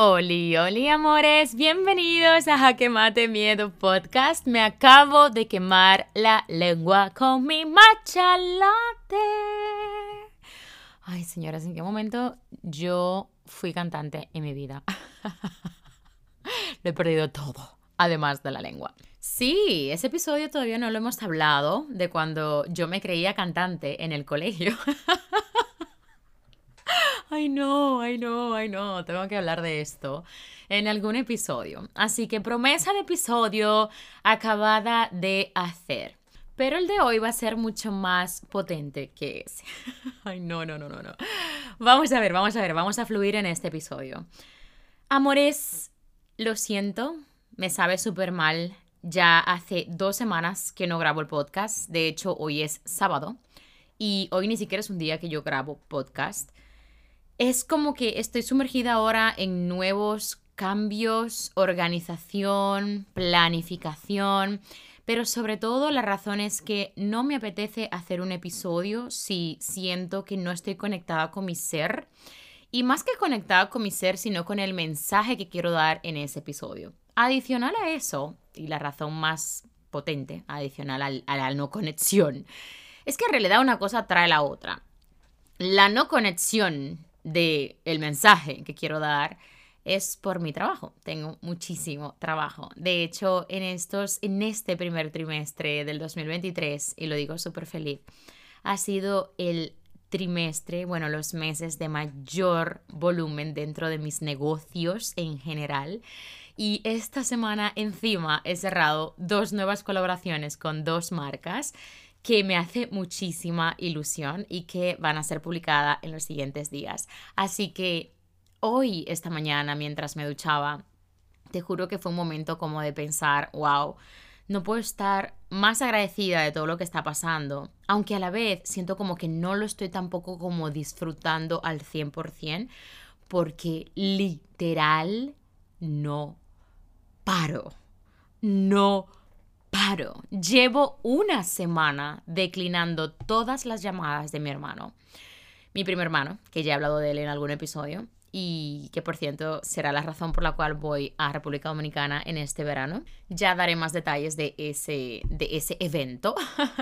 Oli, oli amores, bienvenidos a Jaque Miedo Podcast. Me acabo de quemar la lengua con mi matcha latte. Ay, señoras, ¿en qué momento yo fui cantante en mi vida? lo he perdido todo, además de la lengua. Sí, ese episodio todavía no lo hemos hablado de cuando yo me creía cantante en el colegio. Ay no, ay no, ay no, tengo que hablar de esto en algún episodio. Así que promesa de episodio acabada de hacer. Pero el de hoy va a ser mucho más potente que ese. Ay no, no, no, no, no. Vamos a ver, vamos a ver, vamos a fluir en este episodio. Amores, lo siento, me sabe súper mal. Ya hace dos semanas que no grabo el podcast. De hecho, hoy es sábado. Y hoy ni siquiera es un día que yo grabo podcast es como que estoy sumergida ahora en nuevos cambios, organización, planificación, pero sobre todo la razón es que no me apetece hacer un episodio si siento que no estoy conectada con mi ser. Y más que conectada con mi ser, sino con el mensaje que quiero dar en ese episodio. Adicional a eso, y la razón más potente, adicional a la no conexión, es que en realidad una cosa trae la otra. La no conexión de el mensaje que quiero dar es por mi trabajo. Tengo muchísimo trabajo. De hecho, en estos en este primer trimestre del 2023 y lo digo súper feliz, ha sido el trimestre, bueno, los meses de mayor volumen dentro de mis negocios en general. Y esta semana encima he cerrado dos nuevas colaboraciones con dos marcas que me hace muchísima ilusión y que van a ser publicadas en los siguientes días. Así que hoy, esta mañana, mientras me duchaba, te juro que fue un momento como de pensar, wow, no puedo estar más agradecida de todo lo que está pasando, aunque a la vez siento como que no lo estoy tampoco como disfrutando al 100%, porque literal no paro, no paro. Llevo una semana declinando todas las llamadas de mi hermano. Mi primer hermano, que ya he hablado de él en algún episodio, y que por cierto será la razón por la cual voy a República Dominicana en este verano. Ya daré más detalles de ese, de ese evento,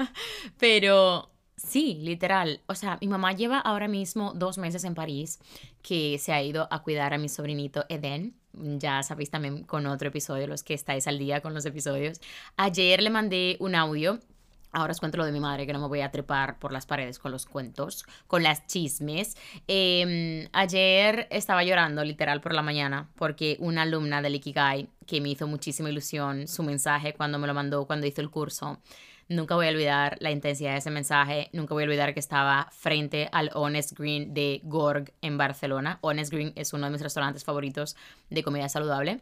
pero sí, literal. O sea, mi mamá lleva ahora mismo dos meses en París, que se ha ido a cuidar a mi sobrinito Eden ya sabéis también con otro episodio, los que estáis al día con los episodios. Ayer le mandé un audio Ahora os cuento lo de mi madre, que no me voy a trepar por las paredes con los cuentos, con las chismes. Em, ayer estaba llorando literal por la mañana porque una alumna del Ikigai, que me hizo muchísima ilusión, su mensaje cuando me lo mandó, cuando hizo el curso, Nunca voy a olvidar la intensidad de ese mensaje. Nunca voy a olvidar que estaba frente al Honest Green de Gorg en Barcelona. Honest Green es uno de mis restaurantes favoritos de comida saludable.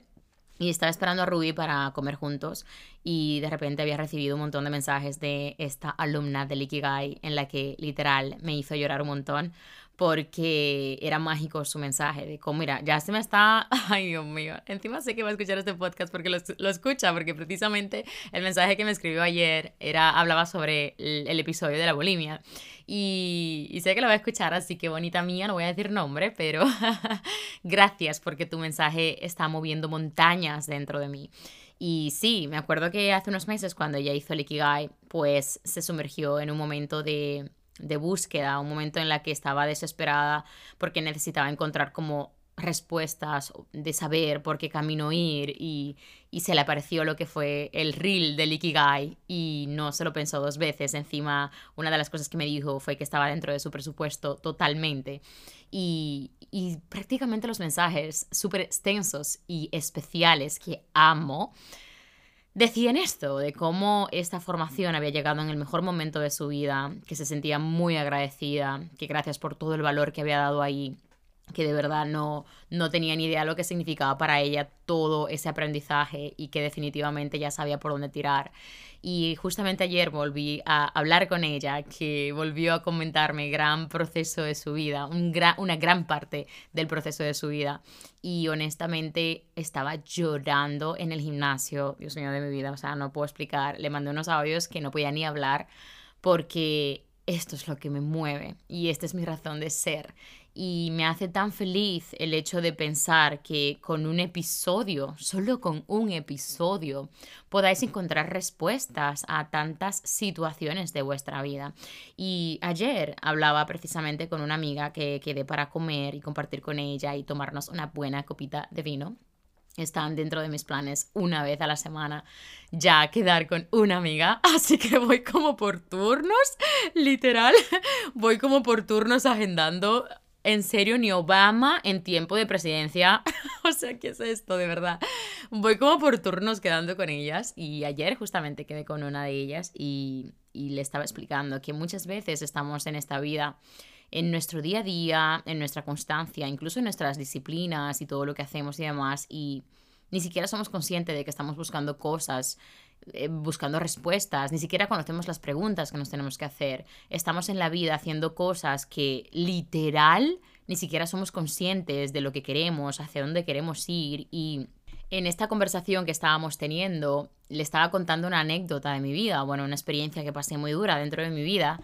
Y estaba esperando a Ruby para comer juntos y de repente había recibido un montón de mensajes de esta alumna del Ikigai en la que literal me hizo llorar un montón porque era mágico su mensaje de cómo, mira, ya se me está, ay Dios mío, encima sé que va a escuchar este podcast porque lo, lo escucha, porque precisamente el mensaje que me escribió ayer era, hablaba sobre el, episodio de la bulimia y, y, sé que lo va a escuchar, así que bonita mía, no voy a decir nombre, pero gracias porque tu mensaje está moviendo montañas dentro de mí. Y sí, me acuerdo que hace unos meses cuando ella hizo el pues se sumergió en un momento de de búsqueda, un momento en la que estaba desesperada porque necesitaba encontrar como respuestas de saber por qué camino ir y, y, se le apareció lo que fue el reel del Ikigai y no se lo pensó dos veces. Encima, una de las cosas que me dijo fue que estaba dentro de su presupuesto totalmente y, y prácticamente los mensajes súper extensos y especiales que amo decían esto, de cómo esta formación había llegado en el mejor momento de su vida, que se sentía muy agradecida, que gracias por todo el valor que había dado ahí, que de verdad no, no tenía ni idea lo que significaba para ella todo ese aprendizaje y que definitivamente ya sabía por dónde tirar. Y justamente ayer volví a hablar con ella, que volvió a comentarme gran proceso de su vida, un una gran parte del proceso de su vida. Y honestamente estaba llorando en el gimnasio, Dios mío de mi vida, o sea, no puedo explicar. Le mandé unos audios que no podía ni hablar porque esto es lo que me mueve y esta es mi razón de ser. Y me hace tan feliz el hecho de pensar que con un episodio, solo con un episodio, podáis encontrar respuestas a tantas situaciones de vuestra vida. Y ayer hablaba precisamente con una amiga que quedé para comer y compartir con ella y tomarnos una buena copita de vino están dentro de mis planes una vez a la semana ya quedar con una amiga, así que voy como por turnos, literal, voy como por turnos agendando. En serio, ni Obama en tiempo de presidencia. o sea, ¿qué es esto de verdad? Voy como por turnos quedando con ellas y ayer justamente quedé con una de ellas y, y le estaba explicando que muchas veces estamos en esta vida en nuestro día a día, en nuestra constancia, incluso en nuestras disciplinas y todo lo que hacemos y demás, y ni siquiera somos conscientes de que estamos buscando cosas, eh, buscando respuestas, ni siquiera conocemos las preguntas que nos tenemos que hacer. Estamos en la vida haciendo cosas que literal ni siquiera somos conscientes de lo que queremos, hacia dónde queremos ir y en esta conversación que estábamos teniendo, le estaba contando una anécdota de mi vida, bueno, una experiencia que pasé muy dura dentro de mi vida,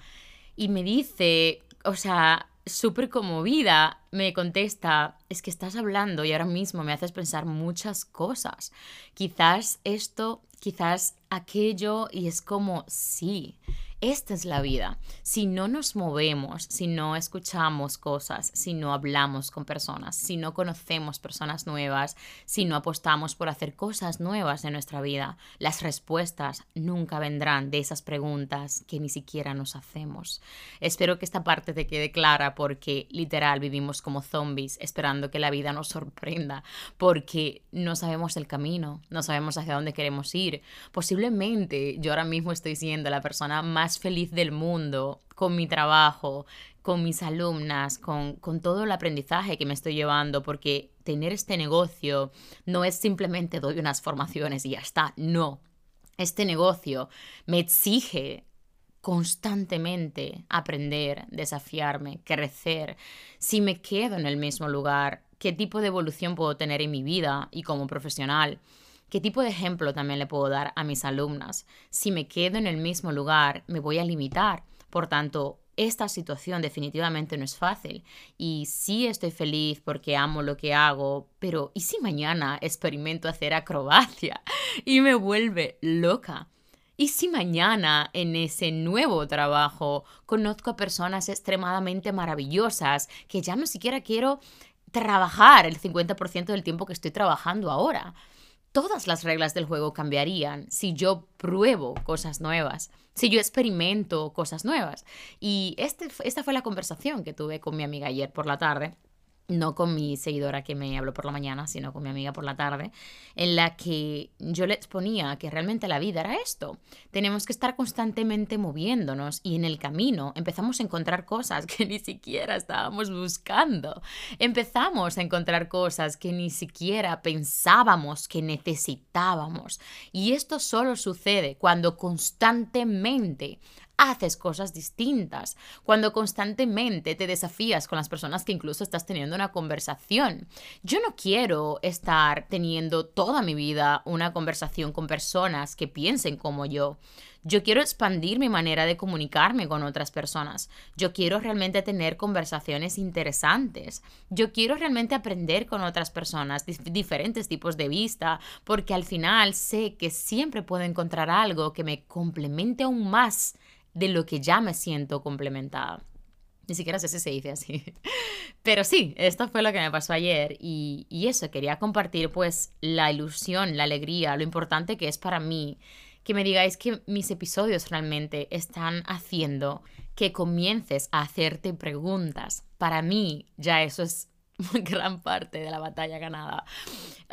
y me dice, o sea, súper conmovida, me contesta, es que estás hablando y ahora mismo me haces pensar muchas cosas. Quizás esto, quizás aquello, y es como, sí, esta es la vida. Si no nos movemos, si no escuchamos cosas, si no hablamos con personas, si no conocemos personas nuevas, si no apostamos por hacer cosas nuevas en nuestra vida, las respuestas nunca vendrán de esas preguntas que ni siquiera nos hacemos. Espero que esta parte te quede clara porque literal vivimos como zombies esperando que la vida nos sorprenda porque no sabemos el camino, no sabemos hacia dónde queremos ir. Posiblemente yo ahora mismo estoy siendo la persona más feliz del mundo con mi trabajo, con mis alumnas, con, con, todo el aprendizaje que me estoy llevando, porque tener este negocio no es simplemente doy unas formaciones y ya está, no. Este negocio me exige constantemente aprender, desafiarme, crecer. Si me quedo en el mismo lugar, ¿qué tipo de evolución puedo tener en mi vida y como profesional? ¿Qué tipo de ejemplo también le puedo dar a mis alumnas? Si me quedo en el mismo lugar, me voy a limitar. Por tanto, esta situación definitivamente no es fácil y sí estoy feliz porque amo lo que hago, pero ¿y si mañana experimento hacer acrobacia y me vuelve loca? ¿Y si mañana en ese nuevo trabajo conozco a personas extremadamente maravillosas que ya no siquiera quiero trabajar el 50% del tiempo que estoy trabajando ahora? Todas las reglas del juego cambiarían si yo pruebo cosas nuevas, si yo experimento cosas nuevas. Y este, esta fue la conversación que tuve con mi amiga ayer por la tarde no con mi seguidora que me habló por la mañana, sino con mi amiga por la tarde, en la que yo le exponía que realmente la vida era esto. Tenemos que estar constantemente moviéndonos y en el camino empezamos a encontrar cosas que ni siquiera estábamos buscando. Empezamos a encontrar cosas que ni siquiera pensábamos que necesitábamos. Y esto solo sucede cuando constantemente haces cosas distintas, cuando constantemente te desafías con las personas que incluso estás teniendo una conversación. Yo no quiero estar teniendo toda mi vida una conversación con personas que piensen como yo. Yo quiero expandir mi manera de comunicarme con otras personas. Yo quiero realmente tener conversaciones interesantes. Yo quiero realmente aprender con otras personas, diferentes tipos de vista, porque al final sé que siempre puedo encontrar algo que me complemente aún más de lo que ya me siento complementada. Ni siquiera sé si se dice así. Pero sí, esto fue lo que me pasó ayer y, y eso, quería compartir pues la ilusión, la alegría, lo importante que es para mí que me digáis que mis episodios realmente están haciendo que comiences a hacerte preguntas. Para mí ya eso es gran parte de la batalla ganada.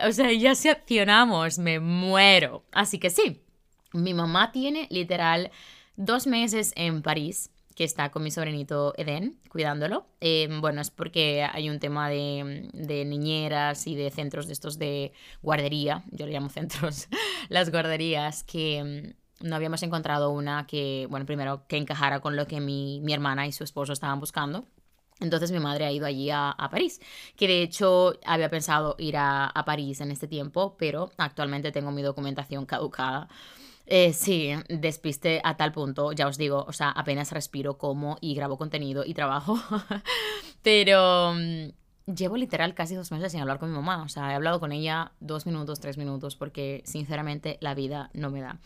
O sea, ya si accionamos, me muero. Así que sí, mi mamá tiene literal dos meses en París, que está con mi sobrinito Eden, cuidándolo. Em, bueno, es porque hay un tema de, de, niñeras y de centros de estos de guardería, yo le llamo centros, las guarderías, que em, no habíamos encontrado una que, bueno, primero que encajara con lo que mi, mi hermana y su esposo estaban buscando. Entonces mi madre ha ido allí a, a, París, que de hecho había pensado ir a, a París en este tiempo, pero actualmente tengo mi documentación caducada Eh, sí, despiste a tal punto, ya os digo, o sea, apenas respiro, como y grabo contenido y trabajo. Pero mm, llevo literal casi dos meses sin hablar con mi mamá. O sea, he hablado con ella dos minutos, tres minutos, porque sinceramente la vida no me da.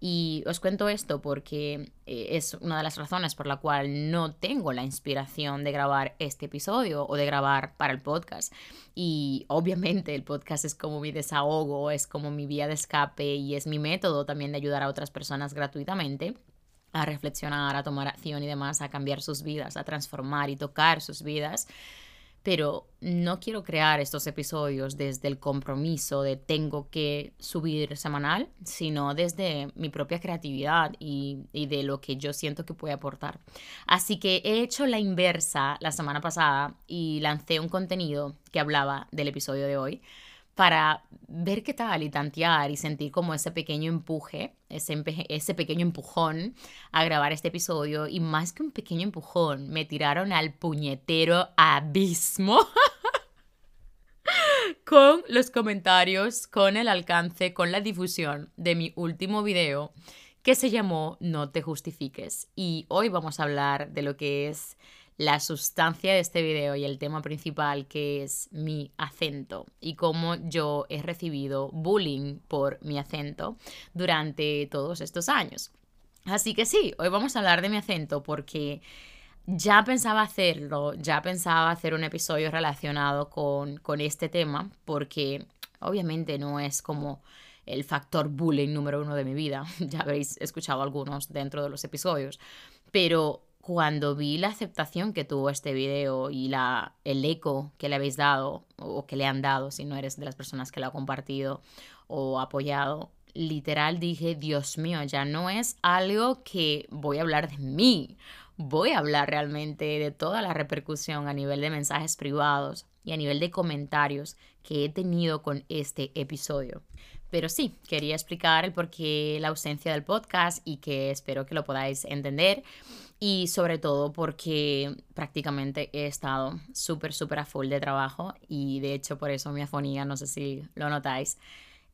Y os cuento esto porque eh, es una de las razones por la cual no tengo la inspiración de grabar este episodio o de grabar para el podcast. Y obviamente el podcast es como mi desahogo, es como mi vía de escape y es mi método también de ayudar a otras personas gratuitamente a reflexionar, a tomar acción y demás, a cambiar sus vidas, a transformar y tocar sus vidas pero no quiero crear estos episodios desde el compromiso de tengo que subir semanal, sino desde mi propia creatividad y, de lo que yo siento que puede aportar. Así que he hecho la inversa la semana pasada y lancé un contenido que hablaba del episodio de hoy para ver qué tal y tantear y sentir como ese pequeño empuje, ese, ese pequeño empujón a grabar este episodio. Y más que un pequeño empujón, me tiraron al puñetero abismo. con los comentarios, con el alcance, con la difusión de mi último video que se llamó No te justifiques. Y hoy vamos a hablar de lo que es la sustancia de este video y el tema principal que es mi acento y cómo yo he recibido bullying por mi acento durante todos estos años. Así que sí, hoy vamos a hablar de mi acento porque ya pensaba hacerlo, ya pensaba hacer un episodio relacionado con, con este tema porque obviamente no es como el factor bullying número uno de mi vida, ya habréis escuchado algunos dentro de los episodios, pero cuando vi la aceptación que tuvo este video y la, el eco que le habéis dado o que le han dado, si no eres de las personas que lo ha compartido o apoyado, literal dije, Dios mío, ya no es algo que voy a hablar de mí, voy a hablar realmente de toda la repercusión a nivel de mensajes privados y a nivel de comentarios que he tenido con este episodio. Pero sí, quería explicar el por qué la ausencia del podcast y que espero que lo podáis entender y sobre todo porque prácticamente he estado súper, súper a full de trabajo y de hecho por eso mi afonía, no sé si lo notáis,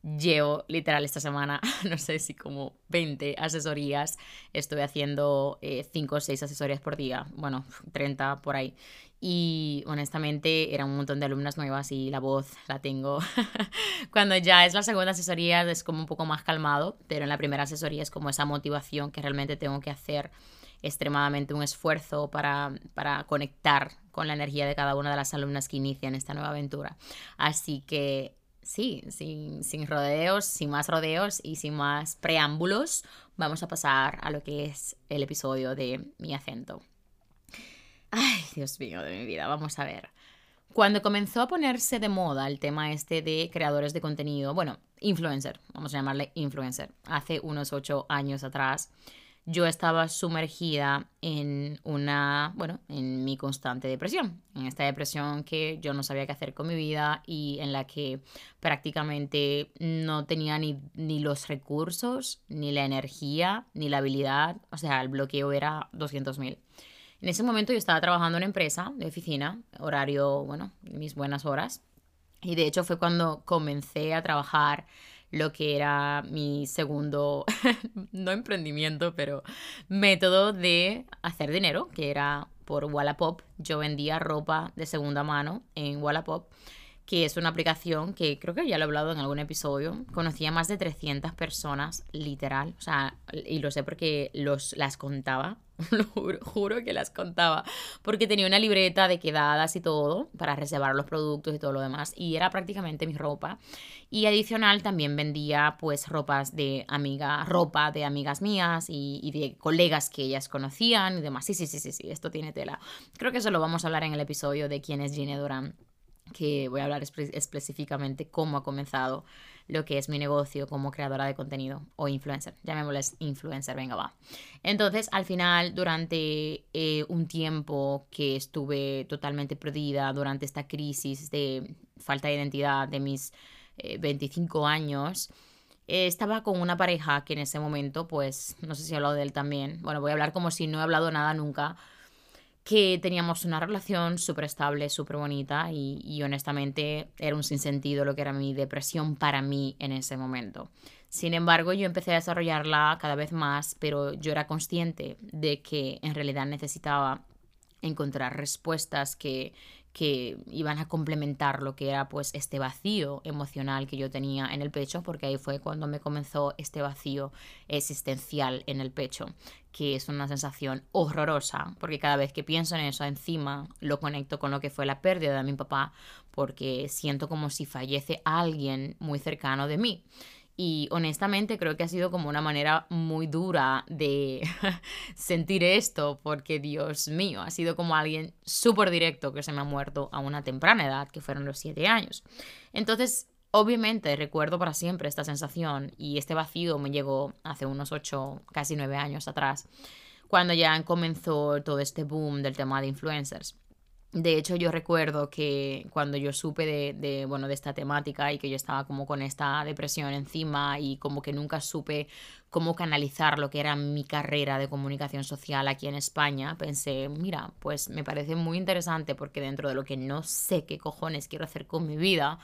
llevo literal esta semana, no sé si como 20 asesorías, estoy haciendo 5 eh, o 6 asesorías por día, bueno, 30 por ahí. Y honestamente era un montón de alumnas nuevas y la voz la tengo. Cuando ya es la segunda asesoría es como un poco más calmado, pero en la primera asesoría es como esa motivación que realmente tengo que hacer extremadamente un esfuerzo para, conectar con la energía de cada una de las alumnas que inician esta nueva aventura. Así que sí, sin, sin, rodeos, sin más rodeos y sin más preámbulos, vamos a pasar a lo que es el episodio de mi acento. Ay, Dios mío de mi vida, vamos a ver. Cuando comenzó a ponerse de moda el tema este de creadores de contenido, bueno, influencer, vamos a llamarle influencer, hace unos ocho años atrás, yo estaba sumergida en una, bueno, en mi constante depresión, en esta depresión que yo no sabía qué hacer con mi vida y en la que prácticamente no tenía ni, ni los recursos, ni la energía, ni la habilidad, o sea, el bloqueo era 200.000. En ese momento yo estaba trabajando en una empresa de oficina, horario, bueno, mis buenas horas, y de hecho fue cuando comencé a trabajar lo que era mi segundo, no emprendimiento, pero método de hacer dinero, que era por Wallapop. Yo vendía ropa de segunda mano en Wallapop que es una aplicación que creo que ya lo he hablado en algún episodio. Conocía más de 300 personas, literal. O sea, y lo sé porque los, las contaba. Lo juro, juro que las contaba. Porque tenía una libreta de quedadas y todo para reservar los productos y todo lo demás. Y era prácticamente mi ropa. Y adicional también vendía pues ropas de amiga, ropa de amigas mías y, y de colegas que ellas conocían y demás. Sí, sí, sí, sí, sí, esto tiene tela. Creo que eso lo vamos a hablar en el episodio de quién es Gine Durán que voy a hablar específicamente cómo ha comenzado lo que es mi negocio como creadora de contenido o influencer. Llamémosles influencer, venga, va. Entonces, al final, durante eh, un tiempo que estuve totalmente perdida, durante esta crisis de falta de identidad de mis 25 eh, años, eh, estaba con una pareja que en ese momento, pues, no sé si he hablado de él también. Bueno, voy a hablar como si no he hablado nada nunca que teníamos una relación súper estable, súper bonita y, y, honestamente era un sinsentido lo que era mi depresión para mí en ese momento. Sin embargo, yo empecé a desarrollarla cada vez más, pero yo era consciente de que en realidad necesitaba encontrar respuestas que, que iban a complementar lo que era pues este vacío emocional que yo tenía en el pecho, porque ahí fue cuando me comenzó este vacío existencial en el pecho, que es una sensación horrorosa, porque cada vez que pienso en eso encima lo conecto con lo que fue la pérdida de mi papá, porque siento como si fallece alguien muy cercano de mí. Y honestamente creo que ha sido como una manera muy dura de sentir esto, porque Dios mío, ha sido como alguien súper directo que se me ha muerto a una temprana edad, que fueron los siete años. Entonces, obviamente recuerdo para siempre esta sensación y este vacío me llegó hace unos ocho, casi nueve años atrás, cuando ya comenzó todo este boom del tema de influencers. De hecho, yo recuerdo que cuando yo supe de, bueno, de esta temática y que yo estaba como con esta depresión encima y como que nunca supe cómo canalizar lo que era mi carrera de comunicación social aquí en España, pensé, mira, pues me parece muy interesante porque dentro de lo que no sé qué cojones quiero hacer con mi vida,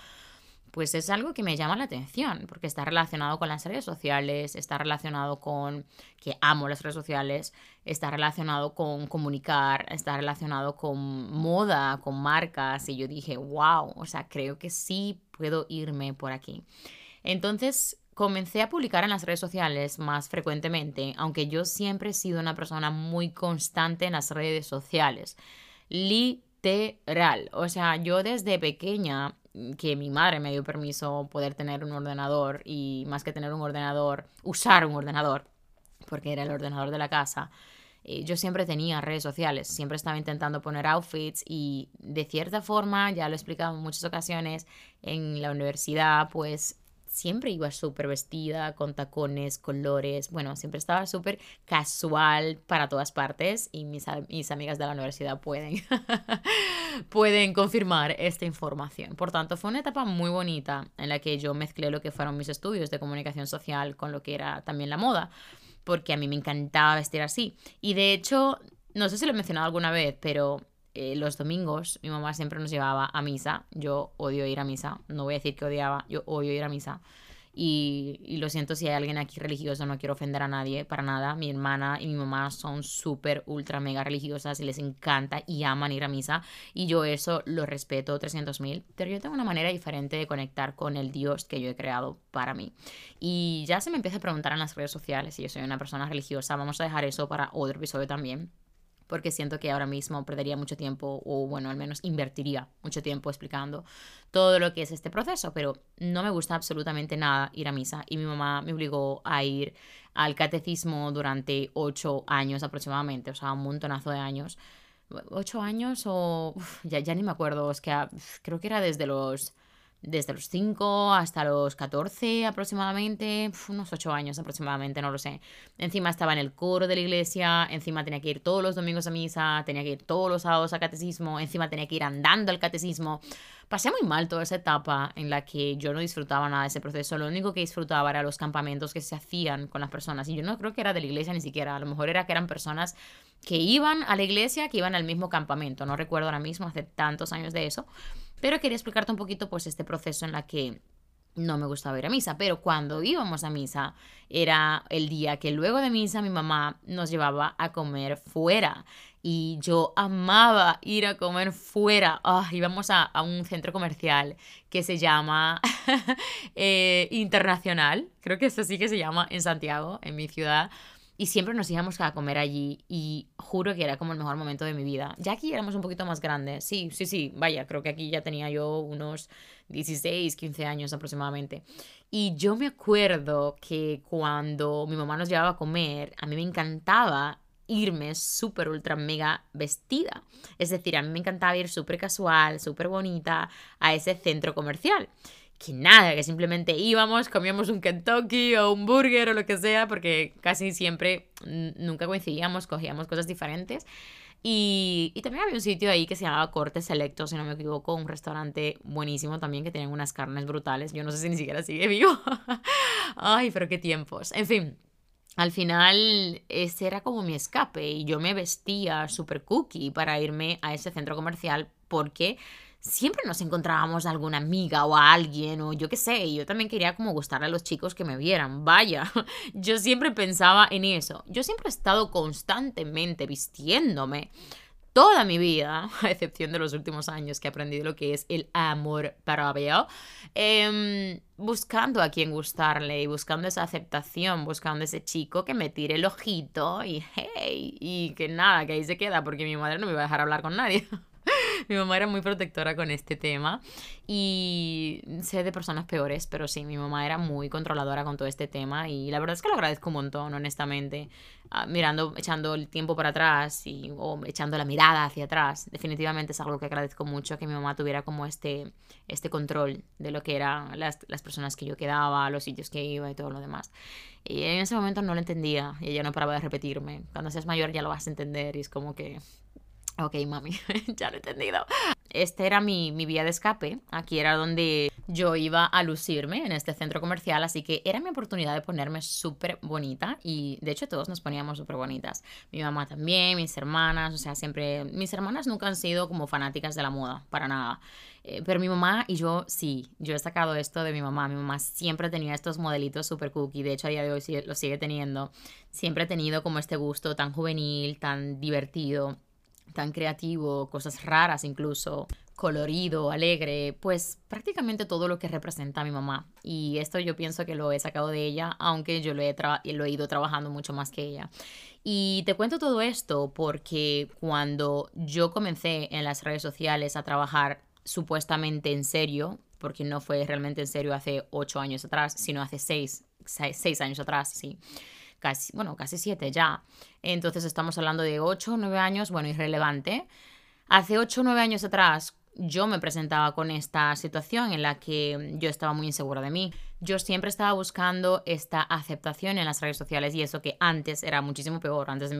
pues es algo que me llama la atención, porque está relacionado con las redes sociales, está relacionado con que amo las redes sociales, está relacionado con comunicar, está relacionado con moda, con marcas, y yo dije, wow, o sea, creo que sí puedo irme por aquí. Entonces comencé a publicar en las redes sociales más frecuentemente, aunque yo siempre he sido una persona muy constante en las redes sociales. Literal, o sea, yo desde pequeña que mi madre me dio permiso poder tener un ordenador y más que tener un ordenador, usar un ordenador, porque era el ordenador de la casa. Eh, yo siempre tenía redes sociales, siempre estaba intentando poner outfits y de cierta forma, ya lo he explicado en muchas ocasiones, en la universidad pues siempre iba súper vestida, con tacones, colores, bueno, siempre estaba súper casual para todas partes y mis, mis, amigas de la universidad pueden, pueden confirmar esta información. Por tanto, fue una etapa muy bonita en la que yo mezclé lo que fueron mis estudios de comunicación social con lo que era también la moda, porque a mí me encantaba vestir así. Y de hecho, no sé si lo he mencionado alguna vez, pero eh, los domingos mi mamá siempre nos llevaba a misa. Yo odio ir a misa. No voy a decir que odiaba, yo odio ir a misa. Y, lo siento si hay alguien aquí religioso, no quiero ofender a nadie para nada. Mi hermana y mi mamá son súper, ultra, mega religiosas y les encanta y aman ir a misa. Y yo eso lo respeto 300.000. Pero yo tengo una manera diferente de conectar con el Dios que yo he creado para mí. Y ya se me empieza a preguntar en las redes sociales si yo soy una persona religiosa. Vamos a dejar eso para otro episodio también porque siento que ahora mismo perdería mucho tiempo o bueno, al menos invertiría mucho tiempo explicando todo lo que es este proceso, pero no me gusta absolutamente nada ir a misa y mi mamá me obligó a ir al catecismo durante ocho años aproximadamente, o sea, un montonazo de años. ¿Ocho años o...? ya, ni me acuerdo, es que ah, creo que era desde los desde los 5 hasta los 14 aproximadamente, unos 8 años aproximadamente, no lo sé. Encima estaba en el coro de la iglesia, encima tenía que ir todos los domingos a misa, tenía que ir todos los sábados a catecismo, encima tenía que ir andando al catecismo. Pasé muy mal toda esa etapa en la que yo no disfrutaba nada de ese proceso, lo único que disfrutaba era los campamentos que se hacían con las personas y yo no creo que era de la iglesia ni siquiera, a lo mejor era que eran personas que iban a la iglesia, que iban al mismo campamento, no recuerdo ahora mismo, hace tantos años de eso pero quería explicarte un poquito pues este proceso en la que no me gustaba ir a misa, pero cuando íbamos a misa era el día que luego de misa mi mamá nos llevaba a comer fuera y yo amaba ir a comer fuera. Oh, íbamos a, un centro comercial que se llama eh, Internacional, creo que eso sí que se llama en Santiago, en mi ciudad. Y siempre nos íbamos a comer allí y juro que era como el mejor momento de mi vida. Ya aquí éramos un poquito más grandes. Sí, sí, sí, vaya, creo que aquí ya tenía yo unos 16, 15 años aproximadamente. Y yo me acuerdo que cuando mi mamá nos llevaba a comer, a mí me encantaba irme súper, ultra, mega vestida. Es decir, a mí me encantaba ir súper casual, súper bonita a ese centro comercial que nada, que simplemente íbamos, comíamos un Kentucky o un burger o lo que sea, porque casi siempre nunca coincidíamos, cogíamos cosas diferentes. Y, y, también había un sitio ahí que se llamaba Corte Selecto, si no me equivoco, un restaurante buenísimo también que tienen unas carnes brutales. Yo no sé si ni siquiera sigue vivo. Ay, pero qué tiempos. En fin, al final ese era como mi escape y yo me vestía super cookie para irme a ese centro comercial porque siempre nos encontrábamos a alguna amiga o a alguien o yo qué sé, y yo también quería como gustarle a los chicos que me vieran, vaya, yo siempre pensaba en eso, yo siempre he estado constantemente vistiéndome toda mi vida, a excepción de los últimos años que he aprendido lo que es el amor propio, eh, buscando a quien gustarle y buscando esa aceptación, buscando ese chico que me tire el ojito y hey, y que nada, que ahí se queda porque mi madre no me iba a dejar hablar con nadie. mi mamá era muy protectora con este tema y sé de personas peores, pero sí, mi mamá era muy controladora con todo este tema y la verdad es que lo agradezco un montón, honestamente. Ah, mirando, echando el tiempo para atrás y, o echando la mirada hacia atrás, definitivamente es algo que agradezco mucho que mi mamá tuviera como este, este control de lo que eran las, las personas que yo quedaba, los sitios que iba y todo lo demás. Y en ese momento no lo entendía y ella no paraba de repetirme. Cuando seas mayor ya lo vas a entender y es como que Ok, mami, ya lo he entendido. Este era mi, mi, vía de escape. Aquí era donde yo iba a lucirme en este centro comercial, así que era mi oportunidad de ponerme súper bonita y de hecho todos nos poníamos súper bonitas. Mi mamá también, mis hermanas, o sea, siempre... Mis hermanas nunca han sido como fanáticas de la moda, para nada. Eh, pero mi mamá y yo sí, yo he sacado esto de mi mamá. Mi mamá siempre tenía estos modelitos súper cookie, de hecho a día de hoy lo sigue teniendo. Siempre ha tenido como este gusto tan juvenil, tan divertido tan creativo, cosas raras incluso, colorido, alegre, pues prácticamente todo lo que representa a mi mamá. Y esto yo pienso que lo he sacado de ella, aunque yo lo he, lo ido trabajando mucho más que ella. Y te cuento todo esto porque cuando yo comencé en las redes sociales a trabajar supuestamente en serio, porque no fue realmente en serio hace ocho años atrás, sino hace seis, seis años atrás, sí casi, bueno, casi siete ya. Entonces estamos hablando de ocho, nueve años, bueno, irrelevante. Hace ocho o nueve años atrás yo me presentaba con esta situación en la que yo estaba muy insegura de mí yo siempre estaba buscando esta aceptación en las redes sociales y eso que antes era muchísimo peor, antes de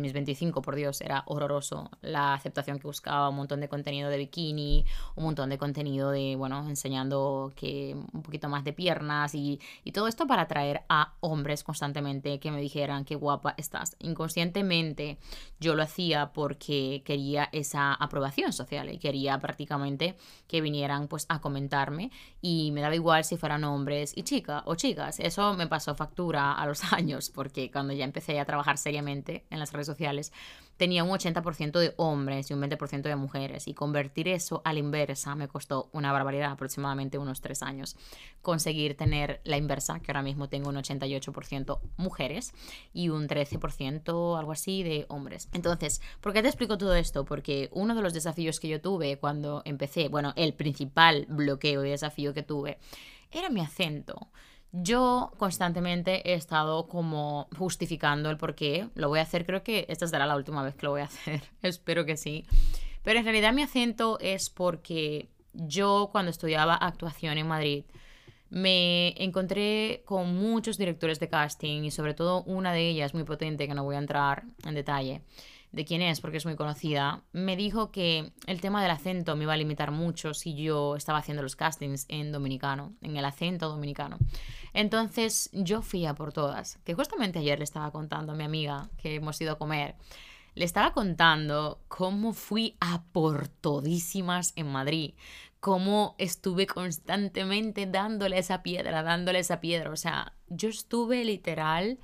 mis, 25, por Dios, era horroroso la aceptación que buscaba, un montón de contenido de bikini, un montón de contenido de, bueno, enseñando que un poquito más de piernas y, y todo esto para atraer a hombres constantemente que me dijeran qué guapa estás. Inconscientemente yo lo hacía porque quería esa aprobación social y quería prácticamente que vinieran pues a comentarme y me daba igual si fueran hombres y chicas o chicas. Eso me pasó factura a los años porque cuando ya empecé a trabajar seriamente en las redes sociales tenía un 80% de hombres y un 20% de mujeres y convertir eso a la inversa me costó una barbaridad, aproximadamente unos tres años. Conseguir tener la inversa, que ahora mismo tengo un 88% mujeres y un 13% algo así de hombres. Entonces, ¿por qué te explico todo esto? Porque uno de los desafíos que yo tuve cuando empecé, bueno, el principal bloqueo y desafío que tuve era mi acento. Yo constantemente he estado como justificando el por qué. Lo voy a hacer, creo que esta será la última vez que lo voy a hacer. Espero que sí. Pero en realidad mi acento es porque yo cuando estudiaba actuación en Madrid me encontré con muchos directores de casting y sobre todo una de ellas muy potente que no voy a entrar en detalle de quién es, porque es muy conocida, me dijo que el tema del acento me iba a limitar mucho si yo estaba haciendo los castings en dominicano, en el acento dominicano. Entonces yo fui a por todas, que justamente ayer le estaba contando a mi amiga que hemos ido a comer, le estaba contando cómo fui a por todísimas en Madrid, cómo estuve constantemente dándole esa piedra, dándole esa piedra, o sea, yo estuve literal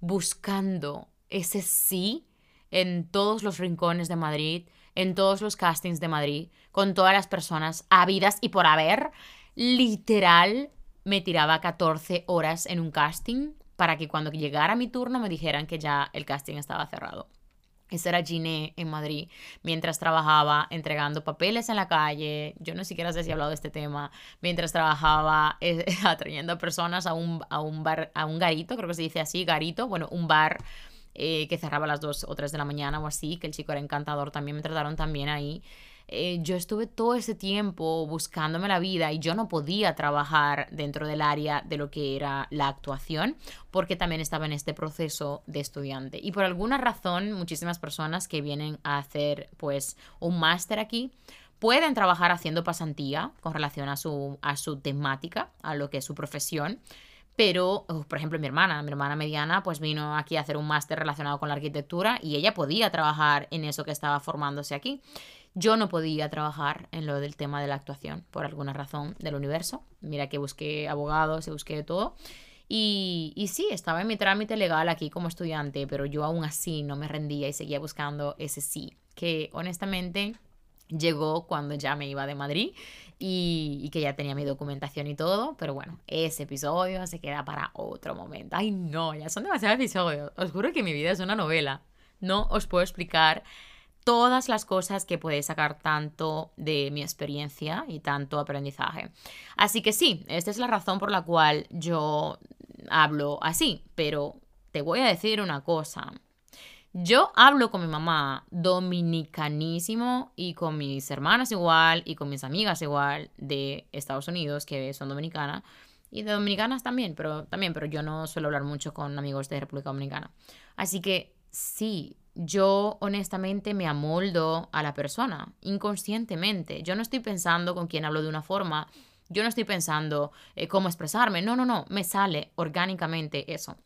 buscando ese sí en todos los rincones de Madrid, en todos los castings de Madrid, con todas las personas habidas y por haber. Literal, me tiraba 14 horas en un casting para que cuando llegara mi turno me dijeran que ya el casting estaba cerrado. Esa era Giné en Madrid, mientras trabajaba entregando papeles en la calle. Yo no siquiera sé si he hablado de este tema. Mientras trabajaba eh, atrayendo a personas a un, a un bar, a un garito, creo que se dice así, garito, bueno, un bar eh, que cerraba a las 2 o 3 de la mañana o así, que el chico era encantador, también me trataron también ahí. Eh, yo estuve todo ese tiempo buscándome la vida y yo no podía trabajar dentro del área de lo que era la actuación porque también estaba en este proceso de estudiante. Y por alguna razón, muchísimas personas que vienen a hacer pues un máster aquí pueden trabajar haciendo pasantía con relación a su, a su temática, a lo que es su profesión Pero, oh, por ejemplo, mi hermana, mi hermana mediana, pues vino aquí a hacer un máster relacionado con la arquitectura y ella podía trabajar en eso que estaba formándose aquí. Yo no podía trabajar en lo del tema de la actuación por alguna razón del universo. Mira que busqué abogados y busqué todo. Y, y, sí, estaba en mi trámite legal aquí como estudiante, pero yo aún así no me rendía y seguía buscando ese sí, que honestamente llegó cuando ya me iba de Madrid y, que ya tenía mi documentación y todo, pero bueno, ese episodio se queda para otro momento. Ay, no, ya son demasiados episodios. Os juro que mi vida es una novela. No os puedo explicar todas las cosas que podéis sacar tanto de mi experiencia y tanto aprendizaje. Así que sí, esta es la razón por la cual yo hablo así, pero te voy a decir una cosa. Yo hablo con mi mamá dominicanísimo y con mis hermanas igual y con mis amigas igual de Estados Unidos que son dominicanas y de dominicanas también, pero también, pero yo no suelo hablar mucho con amigos de República Dominicana. Así que sí, yo honestamente me amoldo a la persona inconscientemente. Yo no estoy pensando con quién hablo de una forma, yo no estoy pensando eh, cómo expresarme, no, no, no, me sale orgánicamente eso.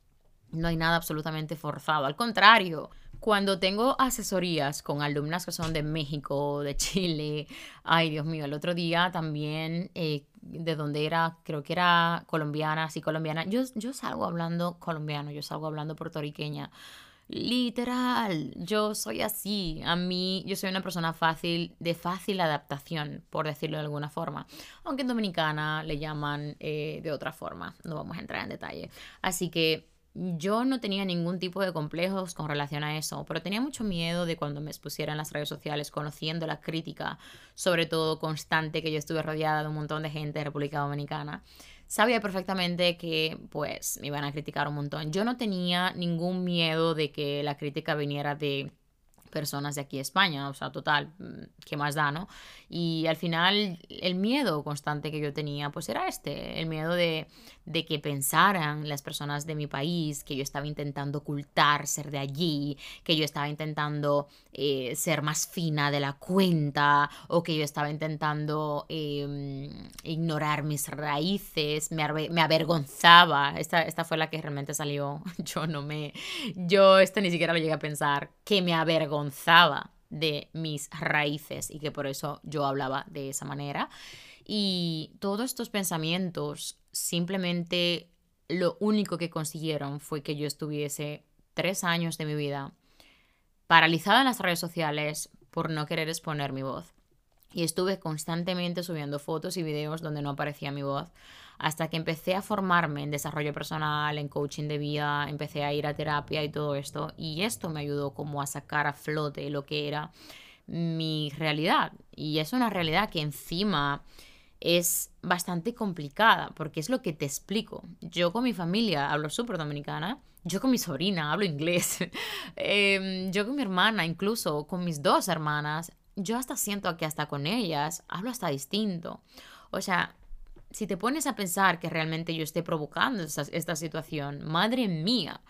No hay nada absolutamente forzado, al contrario. Cuando tengo asesorías con alumnas que son de México, de Chile, ay Dios mío, el otro día también, eh, de donde era, creo que era colombiana, sí, colombiana, yo, yo salgo hablando colombiano, yo salgo hablando puertorriqueña, Literal, yo soy así. A mí, yo soy una persona fácil, de fácil adaptación, por decirlo de alguna forma. Aunque en Dominicana le llaman eh, de otra forma. No vamos a entrar en detalle. Así que yo no tenía ningún tipo de complejos con relación a eso, pero tenía mucho miedo de cuando me expusiera en las redes sociales, conociendo la crítica, sobre todo constante, que yo estuve rodeada de un montón de gente de República Dominicana sabía perfectamente que pues me iban a criticar un montón. Yo no tenía ningún miedo de que la crítica viniera de personas de aquí España, o sea, total, mm, ¿qué más da, no? Y al final el miedo constante que yo tenía, pues era este, el miedo de, de que pensaran las personas de mi país que yo estaba intentando ocultar ser de allí, que yo estaba intentando eh, ser más fina de la cuenta, o que yo estaba intentando eh, ignorar mis raíces, me, me avergonzaba, esta, esta fue la que realmente salió, yo no me, yo esto ni siquiera lo llegué a pensar, que me avergonzaba de mis raíces y que por eso yo hablaba de esa manera. Y todos estos pensamientos simplemente lo único que consiguieron fue que yo estuviese tres años de mi vida paralizada en las redes sociales por no querer exponer mi voz. Y estuve constantemente subiendo fotos y videos donde no aparecía mi voz, hasta que empecé a formarme en desarrollo personal, en coaching de vida, empecé a ir a terapia y todo esto. Y esto me ayudó como a sacar a flote lo que era mi realidad. Y es una realidad que encima es bastante complicada, porque es lo que te explico. Yo con mi familia hablo súper dominicana, yo con mi sobrina hablo inglés, em, yo con mi hermana, incluso con mis dos hermanas, yo hasta siento que hasta con ellas hablo hasta distinto. O sea, si te pones a pensar que realmente yo esté provocando esta, situación, madre mía,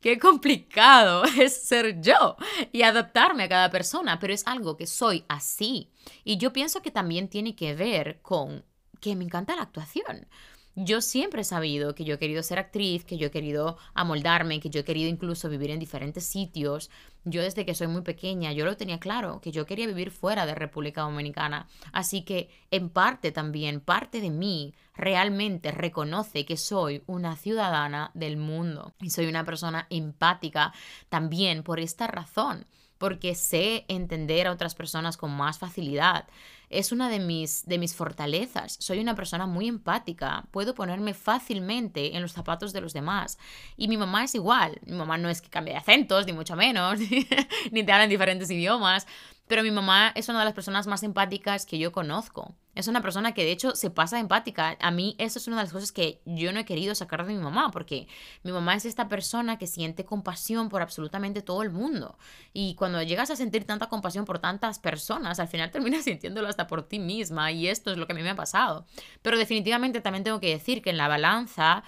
qué complicado es ser yo y adaptarme a cada persona, pero es algo que soy así. Y yo pienso que también tiene que ver con que me encanta la actuación. Yo siempre he sabido que yo he querido ser actriz, que yo he querido amoldarme, que yo he querido incluso vivir en diferentes sitios. Yo desde que soy muy pequeña, yo lo tenía claro, que yo quería vivir fuera de República Dominicana. Así que en parte también, parte de mí realmente reconoce que soy una ciudadana del mundo y soy una persona empática también por esta razón porque sé entender a otras personas con más facilidad. Es una de mis, de mis fortalezas. Soy una persona muy empática. Puedo ponerme fácilmente en los zapatos de los demás. Y mi mamá es igual. Mi mamá no es que cambie de acentos, ni mucho menos, ni te habla en diferentes idiomas. Pero mi mamá es una de las personas más empáticas que yo conozco. Es una persona que de hecho se pasa empática. A mí eso es una de las cosas que yo no he querido sacar de mi mamá, porque mi mamá es esta persona que siente compasión por absolutamente todo el mundo. Y cuando llegas a sentir tanta compasión por tantas personas, al final terminas sintiéndolo hasta por ti misma. Y esto es lo que a mí me ha pasado. Pero definitivamente también tengo que decir que en la balanza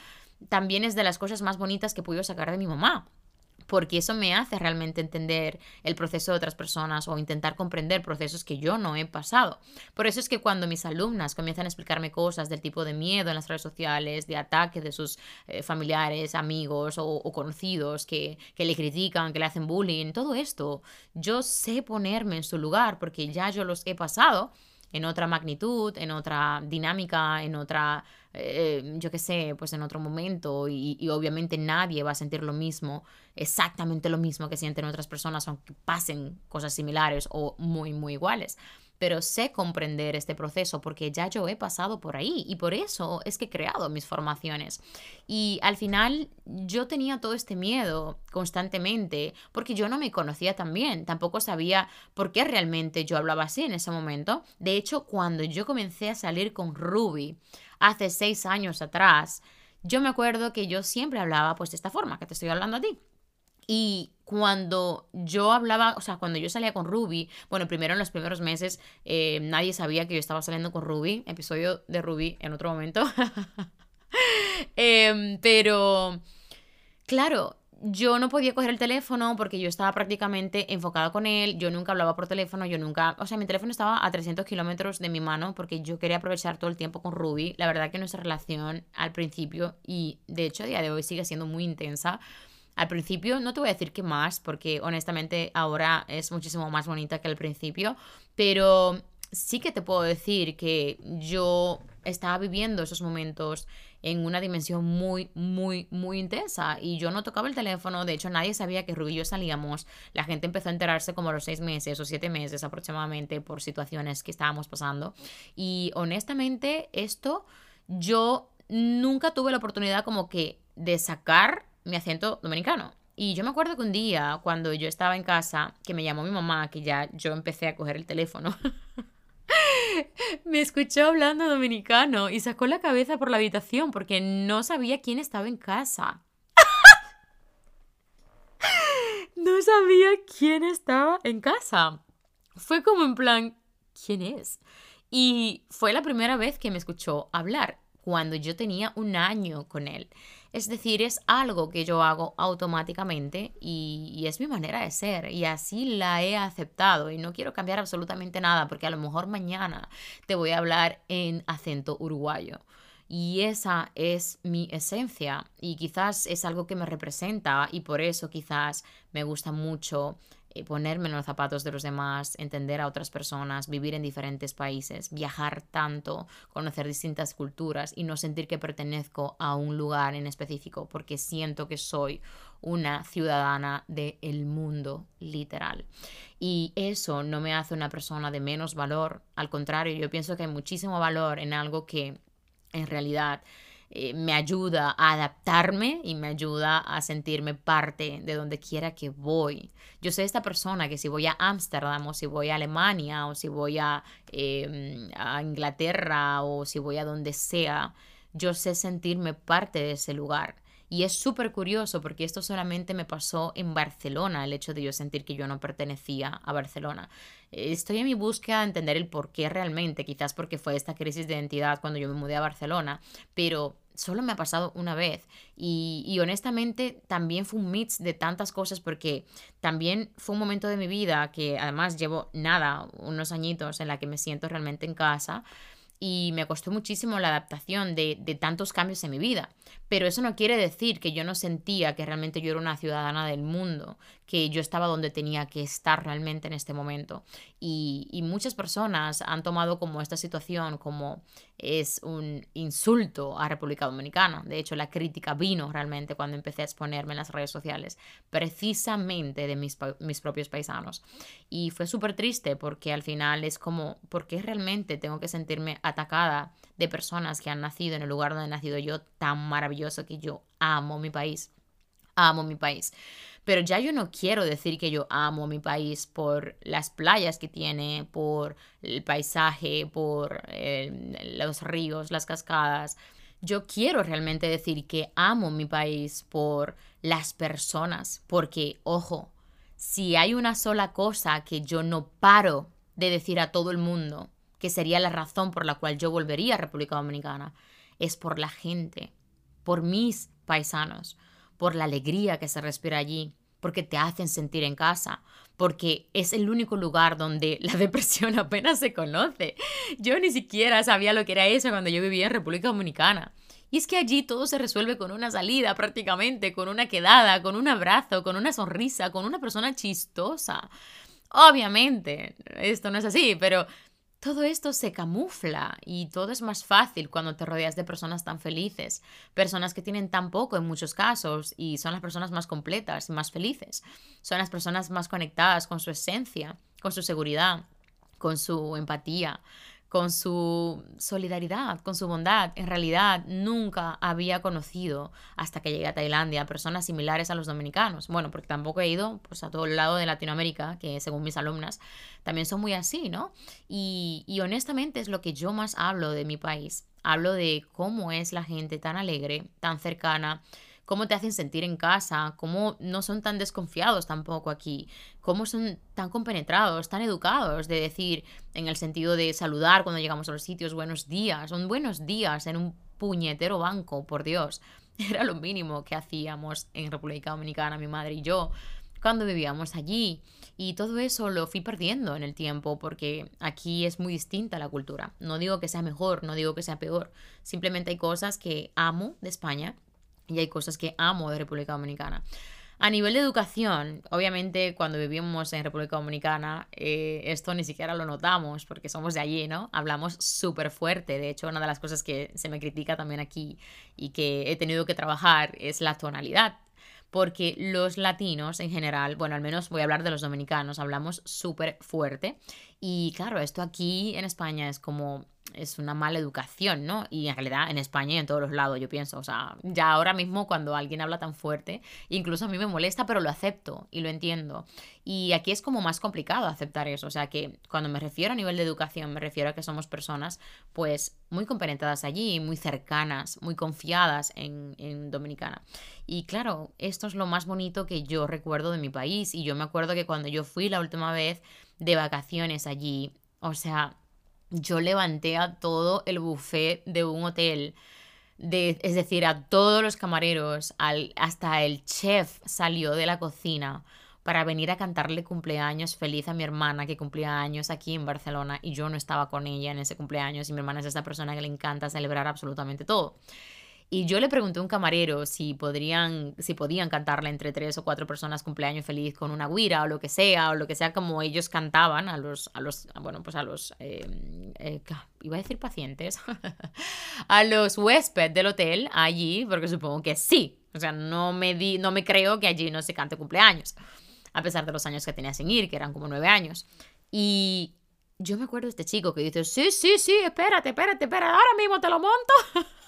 también es de las cosas más bonitas que podido sacar de mi mamá porque eso me hace realmente entender el proceso de otras personas o intentar comprender procesos que yo no he pasado. Por eso es que cuando mis alumnas comienzan a explicarme cosas del tipo de miedo en las redes sociales, de ataques de sus eh, familiares, amigos o, conocidos que, que le critican, que le hacen bullying, todo esto, yo sé ponerme en su lugar porque ya yo los he pasado en otra magnitud, en otra dinámica, en otra, eh, yo qué sé, pues en otro momento y, y, obviamente nadie va a sentir lo mismo, exactamente lo mismo que sienten otras personas, aunque pasen cosas similares o muy, muy iguales pero sé comprender este proceso porque ya yo he pasado por ahí y por eso es que he creado mis formaciones. Y al final yo tenía todo este miedo constantemente porque yo no me conocía tan bien, tampoco sabía por qué realmente yo hablaba así en ese momento. De hecho, cuando yo comencé a salir con Ruby hace seis años atrás, yo me acuerdo que yo siempre hablaba pues de esta forma que te estoy hablando a ti. Y cuando yo hablaba, o sea, cuando yo salía con Ruby, bueno, primero en los primeros meses eh, nadie sabía que yo estaba saliendo con Ruby, episodio de Ruby en otro momento. Em, pero, claro, yo no podía coger el teléfono porque yo estaba prácticamente enfocada con él, yo nunca hablaba por teléfono, yo nunca, o sea, mi teléfono estaba a 300 kilómetros de mi mano porque yo quería aprovechar todo el tiempo con Ruby. La verdad que nuestra relación al principio y de hecho a día de hoy sigue siendo muy intensa al principio no te voy a decir que más, porque honestamente ahora es muchísimo más bonita que al principio, pero sí que te puedo decir que yo estaba viviendo esos momentos en una dimensión muy, muy, muy intensa. Y yo no tocaba el teléfono, de hecho nadie sabía que Rubio y yo salíamos. La gente empezó a enterarse como a los seis meses o siete meses aproximadamente por situaciones que estábamos pasando. Y honestamente esto yo nunca tuve la oportunidad como que de sacar mi acento dominicano. Y yo me acuerdo que un día, cuando yo estaba en casa, que me llamó mi mamá, que ya yo empecé a coger el teléfono, me escuchó hablando dominicano y sacó la cabeza por la habitación porque no sabía quién estaba en casa. no sabía quién estaba en casa. Fue como en plan, ¿quién es? Y fue la primera vez que me escuchó hablar, cuando yo tenía un año con él. Es decir, es algo que yo hago automáticamente y, es mi manera de ser y así la he aceptado y no quiero cambiar absolutamente nada porque a lo mejor mañana te voy a hablar en acento uruguayo. Y esa es mi esencia y quizás es algo que me representa y por eso quizás me gusta mucho ponerme en los zapatos de los demás, entender a otras personas, vivir en diferentes países, viajar tanto, conocer distintas culturas y no sentir que pertenezco a un lugar en específico porque siento que soy una ciudadana del mundo literal. Y eso no me hace una persona de menos valor, al contrario, yo pienso que hay muchísimo valor en algo que en realidad eh, me ayuda a adaptarme y me ayuda a sentirme parte de donde quiera que voy. Yo soy esta persona que si voy a Ámsterdam o si voy a Alemania o si voy a, em, a Inglaterra o si voy a donde sea, yo sé sentirme parte de ese lugar. Y es súper curioso porque esto solamente me pasó en Barcelona, el hecho de yo sentir que yo no pertenecía a Barcelona. Estoy en mi búsqueda de entender el por qué realmente, quizás porque fue esta crisis de identidad cuando yo me mudé a Barcelona, pero solo me ha pasado una vez. Y, y, honestamente también fue un mix de tantas cosas porque también fue un momento de mi vida que además llevo nada, unos añitos en la que me siento realmente en casa y me costó muchísimo la adaptación de, de, tantos cambios en mi vida. Pero eso no quiere decir que yo no sentía que realmente yo era una ciudadana del mundo, que yo estaba donde tenía que estar realmente en este momento. Y, y muchas personas han tomado como esta situación como es un insulto a República Dominicana. De hecho, la crítica vino realmente cuando empecé a exponerme en las redes sociales, precisamente de mis, mis propios paisanos. Y fue súper triste porque al final es como, ¿por qué realmente tengo que sentirme atacada de personas que han nacido en el lugar donde he nacido yo, tan maravilloso que yo amo mi país? Amo mi país. Pero ya yo no quiero decir que yo amo mi país por las playas que tiene, por el paisaje, por eh, los ríos, las cascadas. Yo quiero realmente decir que amo mi país por las personas, porque, ojo, si hay una sola cosa que yo no paro de decir a todo el mundo, que sería la razón por la cual yo volvería a República Dominicana, es por la gente, por mis paisanos, por la alegría que se respira allí, porque te hacen sentir en casa, porque es el único lugar donde la depresión apenas se conoce. Yo ni siquiera sabía lo que era eso cuando yo vivía en República Dominicana. Y es que allí todo se resuelve con una salida prácticamente, con una quedada, con un abrazo, con una sonrisa, con una persona chistosa. Obviamente, esto no es así, pero todo esto se camufla y todo es más fácil cuando te rodeas de personas tan felices, personas que tienen tan poco en muchos casos y son las personas más completas y más felices, son las personas más conectadas con su esencia, con su seguridad, con su empatía, con su solidaridad, con su bondad. En realidad nunca había conocido hasta que llegué a Tailandia personas similares a los dominicanos. Bueno, porque tampoco he ido pues, a todo el lado de Latinoamérica, que según mis alumnas también son muy así, ¿no? Y, y honestamente es lo que yo más hablo de mi país. Hablo de cómo es la gente tan alegre, tan cercana, cómo te hacen sentir en casa, cómo no son tan desconfiados tampoco aquí, cómo son tan compenetrados, tan educados, de decir, en el sentido de saludar cuando llegamos a los sitios, buenos días, son buenos días en un puñetero banco, por Dios. Era lo mínimo que hacíamos en República Dominicana, mi madre y yo, cuando vivíamos allí. Y todo eso lo fui perdiendo en el tiempo porque aquí es muy distinta la cultura. No digo que sea mejor, no digo que sea peor. Simplemente hay cosas que amo de España y hay cosas que amo de República Dominicana. A nivel de educación, obviamente cuando vivimos en República Dominicana, eh, esto ni siquiera lo notamos porque somos de allí, ¿no? Hablamos súper fuerte. De hecho, una de las cosas que se me critica también aquí y que he tenido que trabajar es la tonalidad. Porque los latinos en general, bueno, al menos voy a hablar de los dominicanos, hablamos súper fuerte. Y claro, esto aquí en España es como es una mala educación, ¿no? Y en realidad en España y en todos los lados, yo pienso, o sea, ya ahora mismo cuando alguien habla tan fuerte, incluso a mí me molesta, pero lo acepto y lo entiendo. Y aquí es como más complicado aceptar eso, o sea, que cuando me refiero a nivel de educación, me refiero a que somos personas pues muy compenetradas allí, muy cercanas, muy confiadas en, en Dominicana. Y claro, esto es lo más bonito que yo recuerdo de mi país y yo me acuerdo que cuando yo fui la última vez de vacaciones allí, o sea, yo levanté a todo el buffet de un hotel. De, es decir, a todos los camareros, al, hasta el chef salió de la cocina para venir a cantarle cumpleaños feliz a mi hermana que cumplía años aquí en Barcelona y yo no estaba con ella en ese cumpleaños y mi hermana es esa persona que le encanta celebrar absolutamente todo. Y yo le pregunté a un camarero si podrían, si podían cantarle entre tres o cuatro personas cumpleaños feliz con una guira o lo que sea, o lo que sea como ellos cantaban a los, a los bueno, pues a los, em, eh, iba a decir pacientes, a los huéspedes del hotel allí, porque supongo que sí. O sea, no me, di, no me creo que allí no se cante cumpleaños, a pesar de los años que tenía sin ir, que eran como nueve años. Y yo me acuerdo de este chico que dice, sí, sí, sí, espérate, espérate, espérate, ahora mismo te lo monto.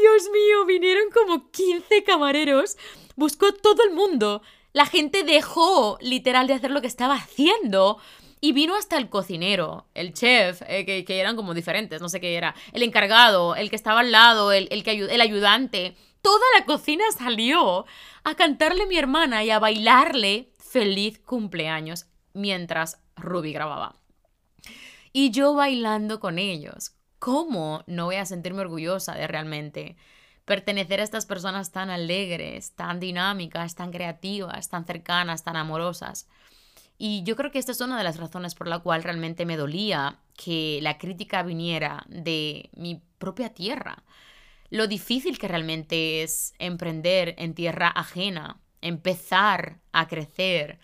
Dios mío, vinieron como 15 camareros. Buscó todo el mundo. La gente dejó literal de hacer lo que estaba haciendo. Y vino hasta el cocinero, el chef, eh, que, eran como diferentes, no sé qué era, el encargado, el que estaba al lado, el, el, ayudante. Toda la cocina salió a cantarle a mi hermana y a bailarle feliz cumpleaños mientras Ruby grababa. Y yo bailando con ellos, ¿cómo no voy a sentirme orgullosa de realmente pertenecer a estas personas tan alegres, tan dinámicas, tan creativas, tan cercanas, tan amorosas? Y yo creo que esta es una de las razones por la cual realmente me dolía que la crítica viniera de mi propia tierra. Lo difícil que realmente es emprender en tierra ajena, empezar a crecer,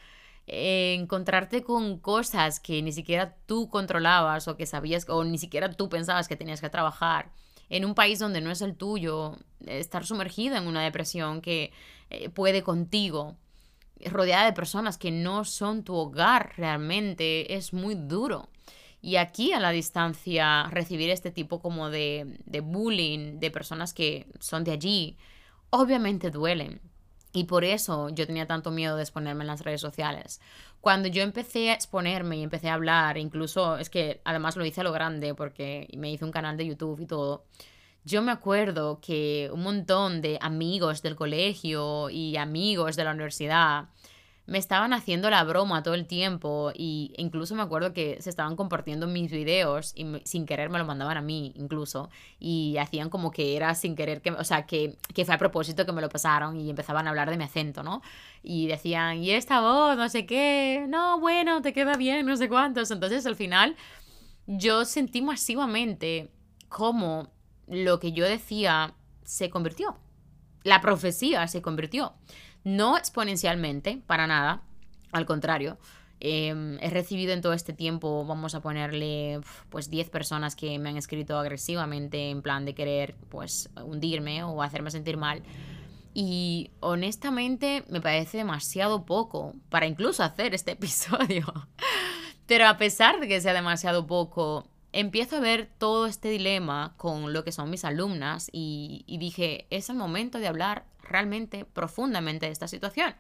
eh, encontrarte con cosas que ni siquiera tú controlabas o que sabías o ni siquiera tú pensabas que tenías que trabajar en un país donde no es el tuyo, estar sumergido en una depresión que eh, puede contigo, rodeada de personas que no son tu hogar realmente, es muy duro. Y aquí a la distancia recibir este tipo como de, de bullying de personas que son de allí, obviamente duelen. Y por eso yo tenía tanto miedo de exponerme en las redes sociales. Cuando yo empecé a exponerme y empecé a hablar, incluso es que además lo hice a lo grande porque me hice un canal de YouTube y todo. Yo me acuerdo que un montón de amigos del colegio y amigos de la universidad me estaban haciendo la broma todo el tiempo y incluso me acuerdo que se estaban compartiendo mis videos y sin querer me lo mandaban a mí incluso y hacían como que era sin querer que, o sea, que, que fue a propósito que me lo pasaron y empezaban a hablar de mi acento, ¿no? Y decían, y esta voz, no sé qué, no, bueno, te queda bien, no sé cuántos. Entonces al final yo sentí masivamente cómo lo que yo decía se convirtió. La profecía se convirtió. No exponencialmente, para nada. Al contrario, em, he recibido en todo este tiempo, vamos a ponerle, pues 10 personas que me han escrito agresivamente en plan de querer, pues, hundirme o hacerme sentir mal. Y honestamente me parece demasiado poco para incluso hacer este episodio. Pero a pesar de que sea demasiado poco, empiezo a ver todo este dilema con lo que son mis alumnas y, dije, es el momento de hablar realmente profundamente de esta situación.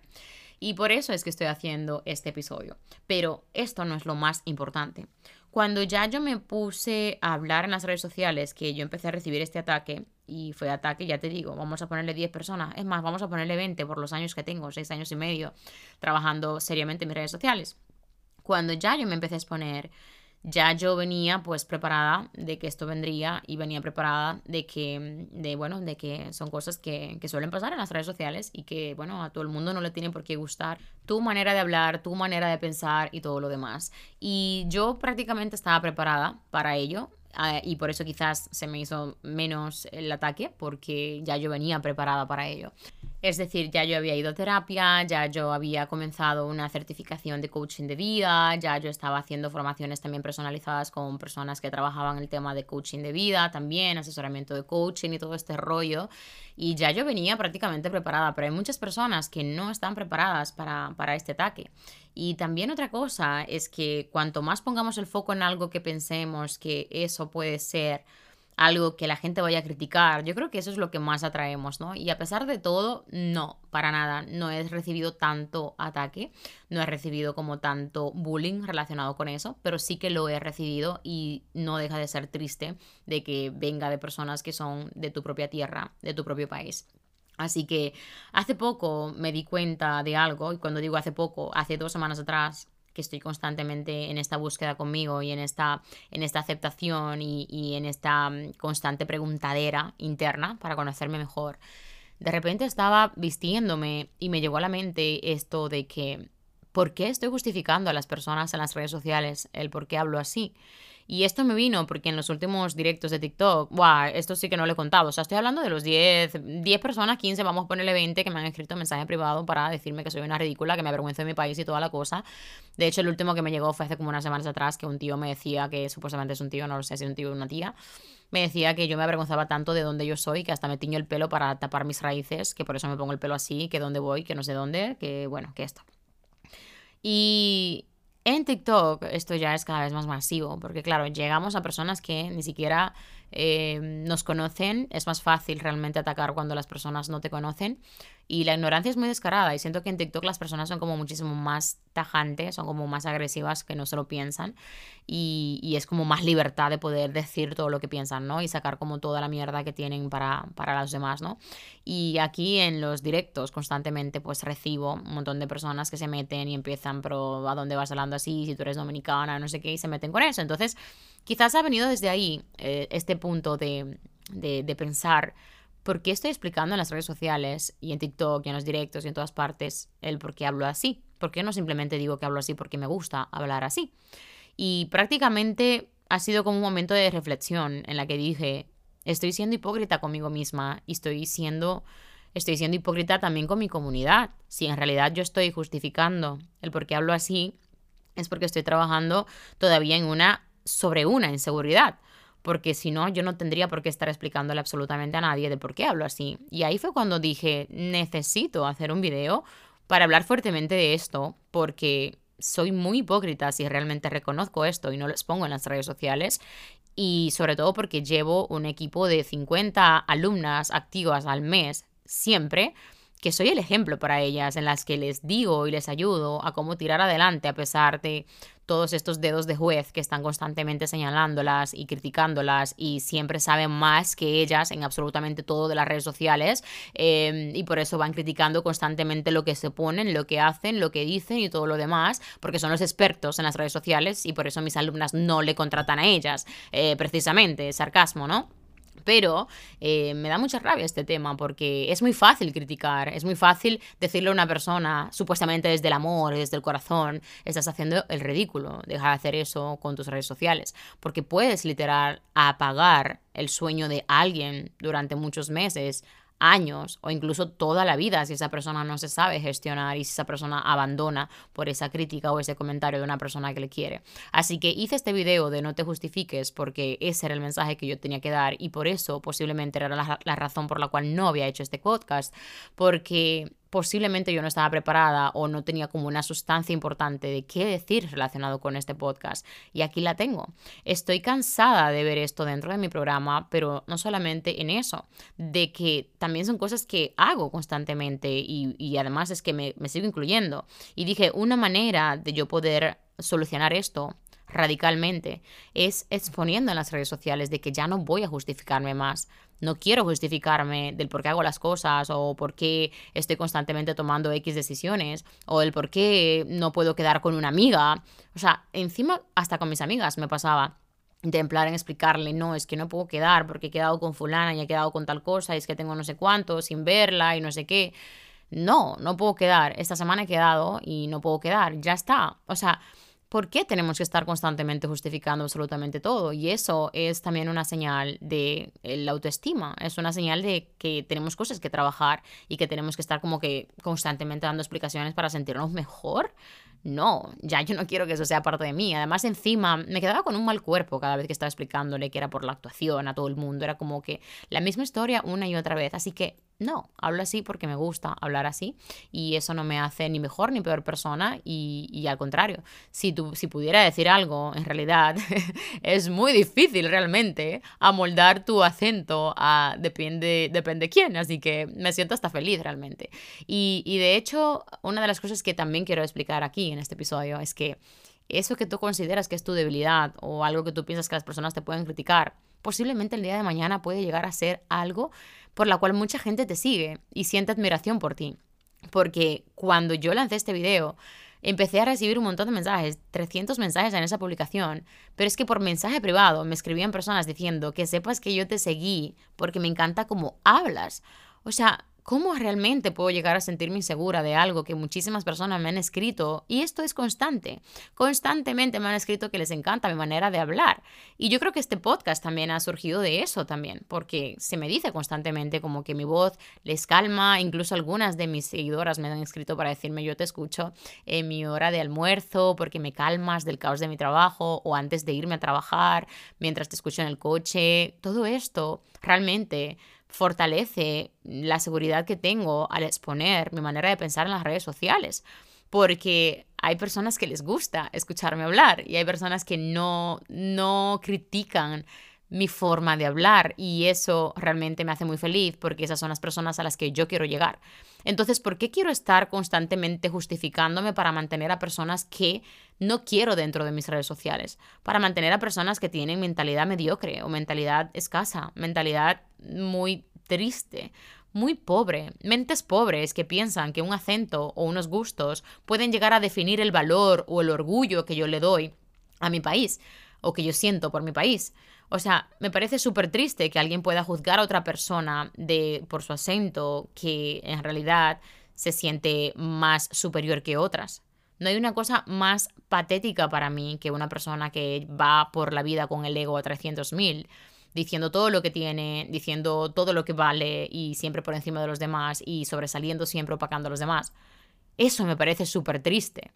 Y por eso es que estoy haciendo este episodio. Pero esto no es lo más importante. Cuando ya yo me puse a hablar en las redes sociales, que yo empecé a recibir este ataque, y fue ataque, ya te digo, vamos a ponerle 10 personas, es más, vamos a ponerle 20 por los años que tengo, 6 años y medio, trabajando seriamente en mis redes sociales. Cuando ya yo me empecé a exponer ya yo venía pues preparada de que esto vendría y venía preparada de que, de, bueno, de que son cosas que, que, suelen pasar en las redes sociales y que, bueno, a todo el mundo no le tiene por qué gustar tu manera de hablar, tu manera de pensar y todo lo demás. Y yo prácticamente estaba preparada para ello. Ah, y por eso quizás se me hizo menos el ataque, porque ya yo venía preparada para ello. Es decir, ya yo había ido a terapia, ya yo había comenzado una certificación de coaching de vida, ya yo estaba haciendo formaciones también personalizadas con personas que trabajaban el tema de coaching de vida, también asesoramiento de coaching y todo este rollo. Y ya yo venía prácticamente preparada, pero hay muchas personas que no están preparadas para, para este ataque. Y también otra cosa es que cuanto más pongamos el foco en algo que pensemos que eso puede ser algo que la gente vaya a criticar. Yo creo que eso es lo que más atraemos, ¿no? Y a pesar de todo, no, para nada, no he recibido tanto ataque, no he recibido como tanto bullying relacionado con eso, pero sí que lo he recibido y no deja de ser triste de que venga de personas que son de tu propia tierra, de tu propio país. Así que hace poco me di cuenta de algo, y cuando digo hace poco, hace dos semanas atrás, que estoy constantemente en esta búsqueda conmigo y en esta, en esta aceptación y, y en esta mm, constante preguntadera interna para conocerme mejor. De repente estaba vistiéndome y me llegó a la mente esto de que, ¿por qué estoy justificando a las personas en las redes sociales el por qué hablo así? Y esto me vino porque en los últimos directos de TikTok, wow, esto sí que no lo he contado. O sea, estoy hablando de los 10, 10 personas, 15, vamos a ponerle 20 que me han escrito mensaje privado para decirme que soy una ridícula, que me avergüenzo de mi país y toda la cosa. De hecho, el último que me llegó fue hace como unas semanas atrás que un tío me decía que supuestamente es un tío, no lo sé si es un tío o una tía. Me decía que yo me avergonzaba tanto de donde yo soy que hasta me tiño el pelo para tapar mis raíces, que por eso me pongo el pelo así, que dónde voy, que no sé dónde, que bueno, que esto. Y en TikTok esto ya es cada vez más masivo, porque claro, llegamos a personas que ni siquiera eh, nos conocen, es más fácil realmente atacar cuando las personas no te conocen y la ignorancia es muy descarada y siento que en TikTok las personas son como muchísimo más tajantes, son como más agresivas que no se lo piensan y, y, es como más libertad de poder decir todo lo que piensan, ¿no? Y sacar como toda la mierda que tienen para, para los demás, ¿no? Y aquí en los directos constantemente pues recibo un montón de personas que se meten y empiezan, pero ¿a dónde vas hablando así? Si tú eres dominicana, no sé qué, y se meten con eso. Entonces, quizás ha venido desde ahí eh, este punto de, de, pensar ¿por qué estoy explicando en las redes sociales y en TikTok y en los directos y en todas partes el por qué hablo así? ¿Por qué no simplemente digo que hablo así porque me gusta hablar así? Y prácticamente ha sido como un momento de reflexión en la que dije, estoy siendo hipócrita conmigo misma y estoy siendo estoy siendo hipócrita también con mi comunidad. Si en realidad yo estoy justificando el por qué hablo así, es porque estoy trabajando todavía en una sobre una inseguridad porque si no, yo no tendría por qué estar explicándole absolutamente a nadie de por qué hablo así. Y ahí fue cuando dije, necesito hacer un video para hablar fuertemente de esto, porque soy muy hipócrita si realmente reconozco esto y no lo expongo en las redes sociales. Y sobre todo porque llevo un equipo de 50 alumnas activas al mes, siempre, que soy el ejemplo para ellas, en las que les digo y les ayudo a cómo tirar adelante a pesar de todos estos dedos de juez que están constantemente señalándolas y criticándolas y siempre saben más que ellas en absolutamente todo de las redes sociales em, y por eso van criticando constantemente lo que se ponen, lo que hacen, lo que dicen y todo lo demás, porque son los expertos en las redes sociales y por eso mis alumnas no le contratan a ellas, eh, precisamente, sarcasmo, ¿no? Pero eh, me da mucha rabia este tema porque es muy fácil criticar, es muy fácil decirle a una persona, supuestamente desde el amor, desde el corazón, estás haciendo el ridículo, deja de hacer eso con tus redes sociales, porque puedes literal apagar el sueño de alguien durante muchos meses, años o incluso toda la vida si esa persona no se sabe gestionar y si esa persona abandona por esa crítica o ese comentario de una persona que le quiere. Así que hice este video de no te justifiques porque ese era el mensaje que yo tenía que dar y por eso posiblemente era la, la razón por la cual no había hecho este podcast porque posiblemente yo no estaba preparada o no tenía como una sustancia importante de qué decir relacionado con este podcast. Y aquí la tengo. Estoy cansada de ver esto dentro de mi programa, pero no solamente en eso, de que también son cosas que hago constantemente y, además es que me, me sigo incluyendo. Y dije, una manera de yo poder solucionar esto radicalmente es exponiendo en las redes sociales de que ya no voy a justificarme más. No quiero justificarme del por qué hago las cosas o por qué estoy constantemente tomando X decisiones o el por qué no puedo quedar con una amiga. O sea, encima hasta con mis amigas me pasaba de en explicarle, no, es que no puedo quedar porque he quedado con fulana y he quedado con tal cosa y es que tengo no sé cuánto sin verla y no sé qué. No, no puedo quedar. Esta semana he quedado y no puedo quedar. Ya está. O sea, ¿Por qué tenemos que estar constantemente justificando absolutamente todo? Y eso es también una señal de eh, la autoestima, es una señal de que tenemos cosas que trabajar y que tenemos que estar como que constantemente dando explicaciones para sentirnos mejor. No, ya yo no quiero que eso sea parte de mí. Además, encima, me quedaba con un mal cuerpo cada vez que estaba explicándole que era por la actuación a todo el mundo. Era como que la misma historia una y otra vez. Así que no, hablo así porque me gusta hablar así y eso no me hace ni mejor ni peor persona y, al contrario, si, tú, si pudiera decir algo, en realidad es muy difícil realmente amoldar tu acento a depende, depende quién, así que me siento hasta feliz realmente. Y, y de hecho, una de las cosas que también quiero explicar aquí en este episodio es que eso que tú consideras que es tu debilidad o algo que tú piensas que las personas te pueden criticar, posiblemente el día de mañana puede llegar a ser algo por la cual mucha gente te sigue y siente admiración por ti. Porque cuando yo lancé este video, empecé a recibir un montón de mensajes, 300 mensajes en esa publicación, pero es que por mensaje privado me escribían personas diciendo que sepas que yo te seguí porque me encanta cómo hablas. O sea, ¿Cómo realmente puedo llegar a sentirme insegura de algo que muchísimas personas me han escrito? Y esto es constante. Constantemente me han escrito que les encanta mi manera de hablar. Y yo creo que este podcast también ha surgido de eso también, porque se me dice constantemente como que mi voz les calma. Incluso algunas de mis seguidoras me han escrito para decirme yo te escucho en mi hora de almuerzo porque me calmas del caos de mi trabajo o antes de irme a trabajar, mientras te escucho en el coche. Todo esto realmente fortalece la seguridad que tengo al exponer mi manera de pensar en las redes sociales. Porque hay personas que les gusta escucharme hablar y hay personas que no, no critican mi forma de hablar y eso realmente me hace muy feliz porque esas son las personas a las que yo quiero llegar. Entonces, ¿por qué quiero estar constantemente justificándome para mantener a personas que no quiero dentro de mis redes sociales? Para mantener a personas que tienen mentalidad mediocre o mentalidad escasa, mentalidad muy triste, muy pobre, mentes pobres que piensan que un acento o unos gustos pueden llegar a definir el valor o el orgullo que yo le doy a mi país o que yo siento por mi país. O sea, me parece súper triste que alguien pueda juzgar a otra persona de, por su acento que en realidad se siente más superior que otras. No hay una cosa más patética para mí que una persona que va por la vida con el ego a 300.000 diciendo todo lo que tiene, diciendo todo lo que vale y siempre por encima de los demás y sobresaliendo siempre opacando a los demás. Eso me parece súper triste.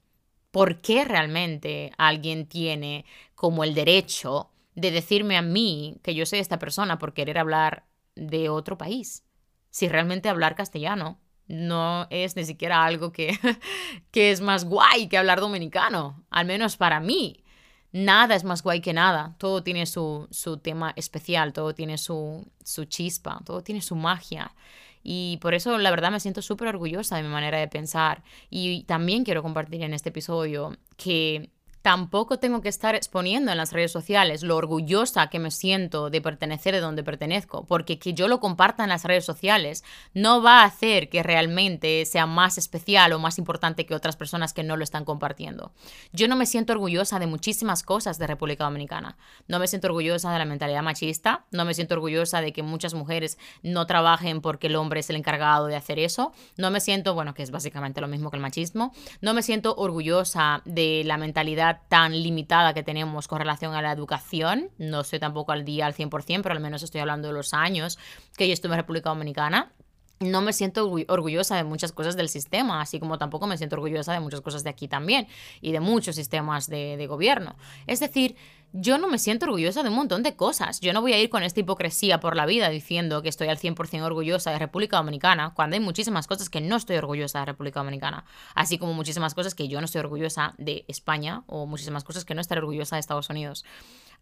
¿Por qué realmente alguien tiene como el derecho de decirme a mí que yo soy esta persona por querer hablar de otro país? Si realmente hablar castellano no es ni siquiera algo que, que es más guay que hablar dominicano, al menos para mí nada es más guay que nada. Todo tiene su, tema especial, todo tiene su, su, chispa, todo tiene su magia. Y por eso la verdad me siento súper orgullosa de mi manera de pensar. Y también quiero compartir en este episodio que tampoco tengo que estar exponiendo en las redes sociales lo orgullosa que me siento de pertenecer de donde pertenezco, porque que yo lo comparta en las redes sociales no va a hacer que realmente sea más especial o más importante que otras personas que no lo están compartiendo. Yo no me siento orgullosa de muchísimas cosas de República Dominicana. No me siento orgullosa de la mentalidad machista, no me siento orgullosa de que muchas mujeres no trabajen porque el hombre es el encargado de hacer eso, no me siento, bueno, que es básicamente lo mismo que el machismo, no me siento orgullosa de la mentalidad tan limitada que tenemos con relación a la educación. No estoy tampoco al día al 100%, pero al menos estoy hablando de los años que yo estuve en República Dominicana no me siento orgullosa de muchas cosas del sistema, así como tampoco me siento orgullosa de muchas cosas de aquí también y de muchos sistemas de, de, gobierno. Es decir, yo no me siento orgullosa de un montón de cosas. Yo no voy a ir con esta hipocresía por la vida diciendo que estoy al 100% orgullosa de República Dominicana, cuando hay muchísimas cosas que no estoy orgullosa de República Dominicana, así como muchísimas cosas que yo no estoy orgullosa de España o muchísimas cosas que no estaré orgullosa de Estados Unidos.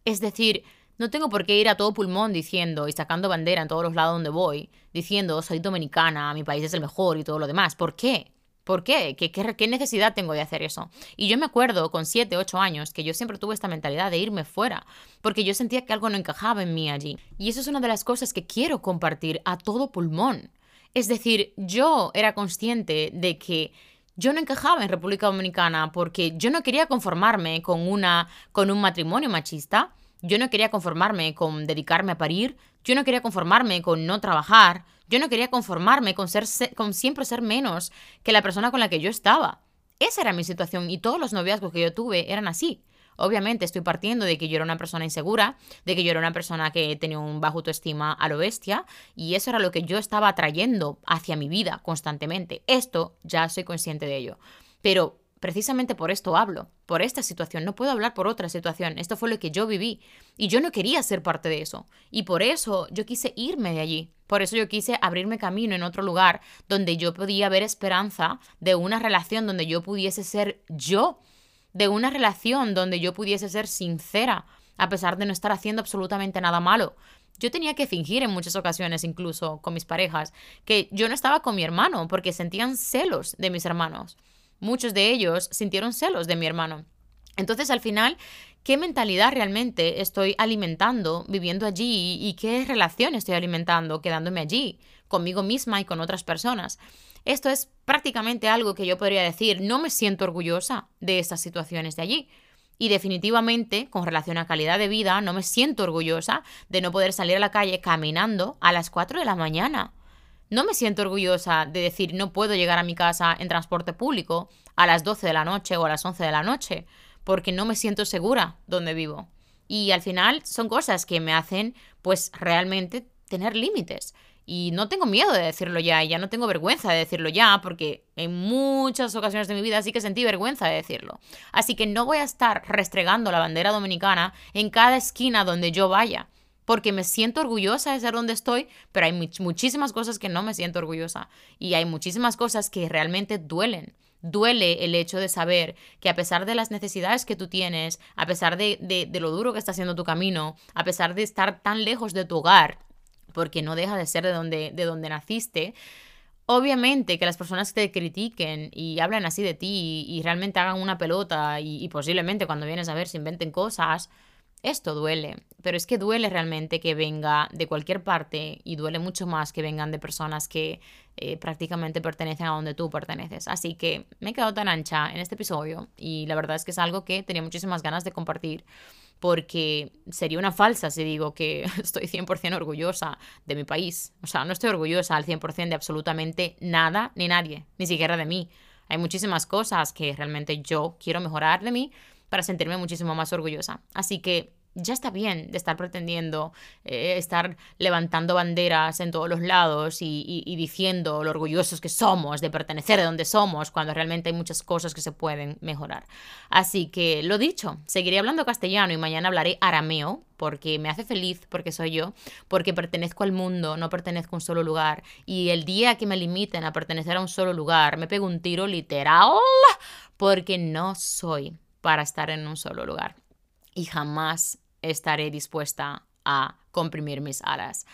Es decir, no tengo por qué ir a todo pulmón diciendo y sacando bandera en todos los lados donde voy, diciendo soy dominicana, mi país es el mejor y todo lo demás. ¿Por qué? ¿Por qué? ¿Qué, qué, necesidad tengo de hacer eso? Y yo me acuerdo con 7, 8 años que yo siempre tuve esta mentalidad de irme fuera, porque yo sentía que algo no encajaba en mí allí. Y eso es una de las cosas que quiero compartir a todo pulmón. Es decir, yo era consciente de que yo no encajaba en República Dominicana porque yo no quería conformarme con, una, con un matrimonio machista yo no quería conformarme con dedicarme a parir, yo no quería conformarme con no trabajar, yo no quería conformarme con, ser, con siempre ser menos que la persona con la que yo estaba. Esa era mi situación y todos los noviazgos que yo tuve eran así. Obviamente estoy partiendo de que yo era una persona insegura, de que yo era una persona que tenía un bajo autoestima a lo bestia, y eso era lo que yo estaba atrayendo hacia mi vida constantemente. Esto ya soy consciente de ello. Pero precisamente por esto hablo, por esta situación, no puedo hablar por otra situación, esto fue lo que yo viví y yo no quería ser parte de eso y por eso yo quise irme de allí, por eso yo quise abrirme camino en otro lugar donde yo podía ver esperanza de una relación donde yo pudiese ser yo, de una relación donde yo pudiese ser sincera, a pesar de no estar haciendo absolutamente nada malo. Yo tenía que fingir en muchas ocasiones, incluso con mis parejas, que yo no estaba con mi hermano porque sentían celos de mis hermanos muchos de ellos sintieron celos de mi hermano. Entonces, al final, ¿qué mentalidad realmente estoy alimentando viviendo allí y qué relación estoy alimentando quedándome allí, conmigo misma y con otras personas? Esto es prácticamente algo que yo podría decir, no me siento orgullosa de estas situaciones de allí. Y definitivamente, con relación a calidad de vida, no me siento orgullosa de no poder salir a la calle caminando a las 4 de la mañana. No me siento orgullosa de decir no puedo llegar a mi casa en transporte público a las 12 de la noche o a las 11 de la noche, porque no me siento segura donde vivo. Y al final son cosas que me hacen pues realmente tener límites. Y no tengo miedo de decirlo ya, y ya no tengo vergüenza de decirlo ya, porque en muchas ocasiones de mi vida sí que sentí vergüenza de decirlo. Así que no voy a estar restregando la bandera dominicana en cada esquina donde yo vaya porque me siento orgullosa de ser donde estoy, pero hay muchísimas cosas que no me siento orgullosa y hay muchísimas cosas que realmente duelen. Duele el hecho de saber que a pesar de las necesidades que tú tienes, a pesar de, de, lo duro que está siendo tu camino, a pesar de estar tan lejos de tu hogar, porque no deja de ser de donde, de donde naciste, Obviamente que las personas te critiquen y hablan así de ti y, realmente hagan una pelota y, y, posiblemente cuando vienes a ver se inventen cosas, esto duele, pero es que duele realmente que venga de cualquier parte y duele mucho más que vengan de personas que eh, prácticamente pertenecen a donde tú perteneces. Así que me he quedado tan ancha en este episodio y la verdad es que es algo que tenía muchísimas ganas de compartir porque sería una falsa si digo que estoy 100% orgullosa de mi país. O sea, no estoy orgullosa al 100% de absolutamente nada ni nadie, ni siquiera de mí. Hay muchísimas cosas que realmente yo quiero mejorar de mí para sentirme muchísimo más orgullosa. Así que ya está bien de estar pretendiendo eh, estar levantando banderas en todos los lados y, diciendo lo orgullosos que somos de pertenecer a donde somos, cuando realmente hay muchas cosas que se pueden mejorar. Así que lo dicho, seguiré hablando castellano y mañana hablaré arameo, porque me hace feliz, porque soy yo, porque pertenezco al mundo, no pertenezco a un solo lugar. Y el día que me limiten a pertenecer a un solo lugar, me pego un tiro literal, porque no soy para estar en un solo lugar. Y jamás estaré dispuesta a comprimir mis alas.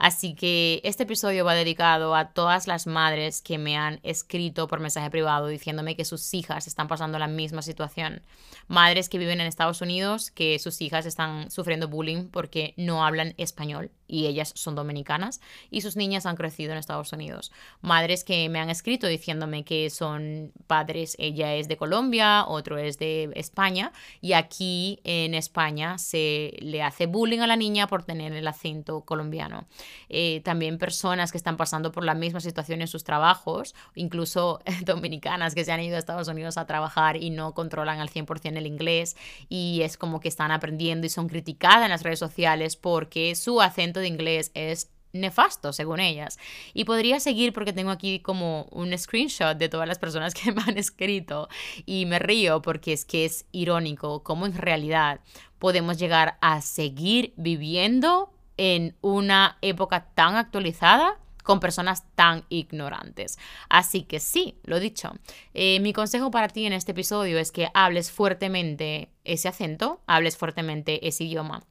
Así que este episodio va dedicado a todas las madres que me han escrito por mensaje privado diciéndome que sus hijas están pasando la misma situación. Madres que viven en Estados Unidos, que sus hijas están sufriendo bullying porque no hablan español y ellas son dominicanas y sus niñas han crecido en Estados Unidos. Madres que me han escrito diciéndome que son padres, ella es de Colombia, otro es de España y aquí en España se le hace bullying a la niña por tener el acento colombiano. Eh, también personas que están pasando por la misma situación en sus trabajos, incluso dominicanas que se han ido a Estados Unidos a trabajar y no controlan al 100% el inglés y es como que están aprendiendo y son criticadas en las redes sociales porque su acento de inglés es nefasto, según ellas. Y podría seguir porque tengo aquí como un screenshot de todas las personas que me han escrito y me río porque es que es irónico cómo en realidad podemos llegar a seguir viviendo en una época tan actualizada con personas tan ignorantes. Así que sí, lo dicho. Eh, mi consejo para ti en este episodio es que hables fuertemente ese acento, hables fuertemente ese idioma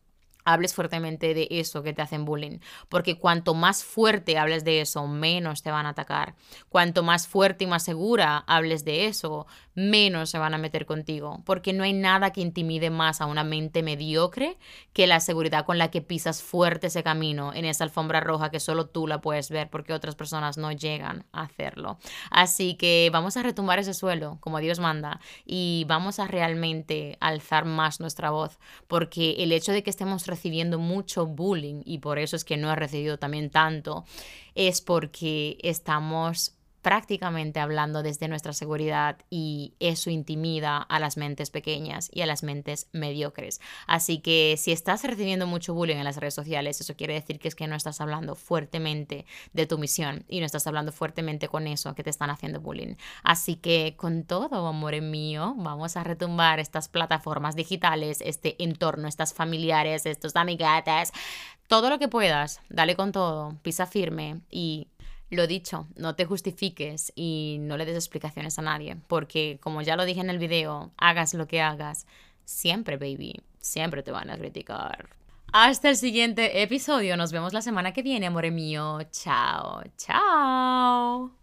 hables fuertemente de eso que te hacen bullying. Porque cuanto más fuerte hables de eso, menos te van a atacar. Cuanto más fuerte y más segura hables de eso, menos se van a meter contigo. Porque no hay nada que intimide más a una mente mediocre que la seguridad con la que pisas fuerte ese camino en esa alfombra roja que solo tú la puedes ver porque otras personas no llegan a hacerlo. Así que vamos a retumbar ese suelo como Dios manda y vamos a realmente alzar más nuestra voz. Porque el hecho de que estemos recibiendo mucho bullying y por eso es que no he recibido también tanto, es porque estamos prácticamente hablando desde nuestra seguridad y eso intimida a las mentes pequeñas y a las mentes mediocres. Así que si estás recibiendo mucho bullying en las redes sociales, eso quiere decir que es que no estás hablando fuertemente de tu misión y no estás hablando fuertemente con eso que te están haciendo bullying. Así que con todo, amor mío, vamos a retumbar estas plataformas digitales, este entorno, estas familiares, estos amigates, todo lo que puedas, dale con todo, pisa firme y lo dicho, no te justifiques y no le des explicaciones a nadie, porque como ya lo dije en el video, hagas lo que hagas, siempre, baby, siempre te van a criticar. Hasta el siguiente episodio, nos vemos la semana que viene, amor mío. Chao, chao.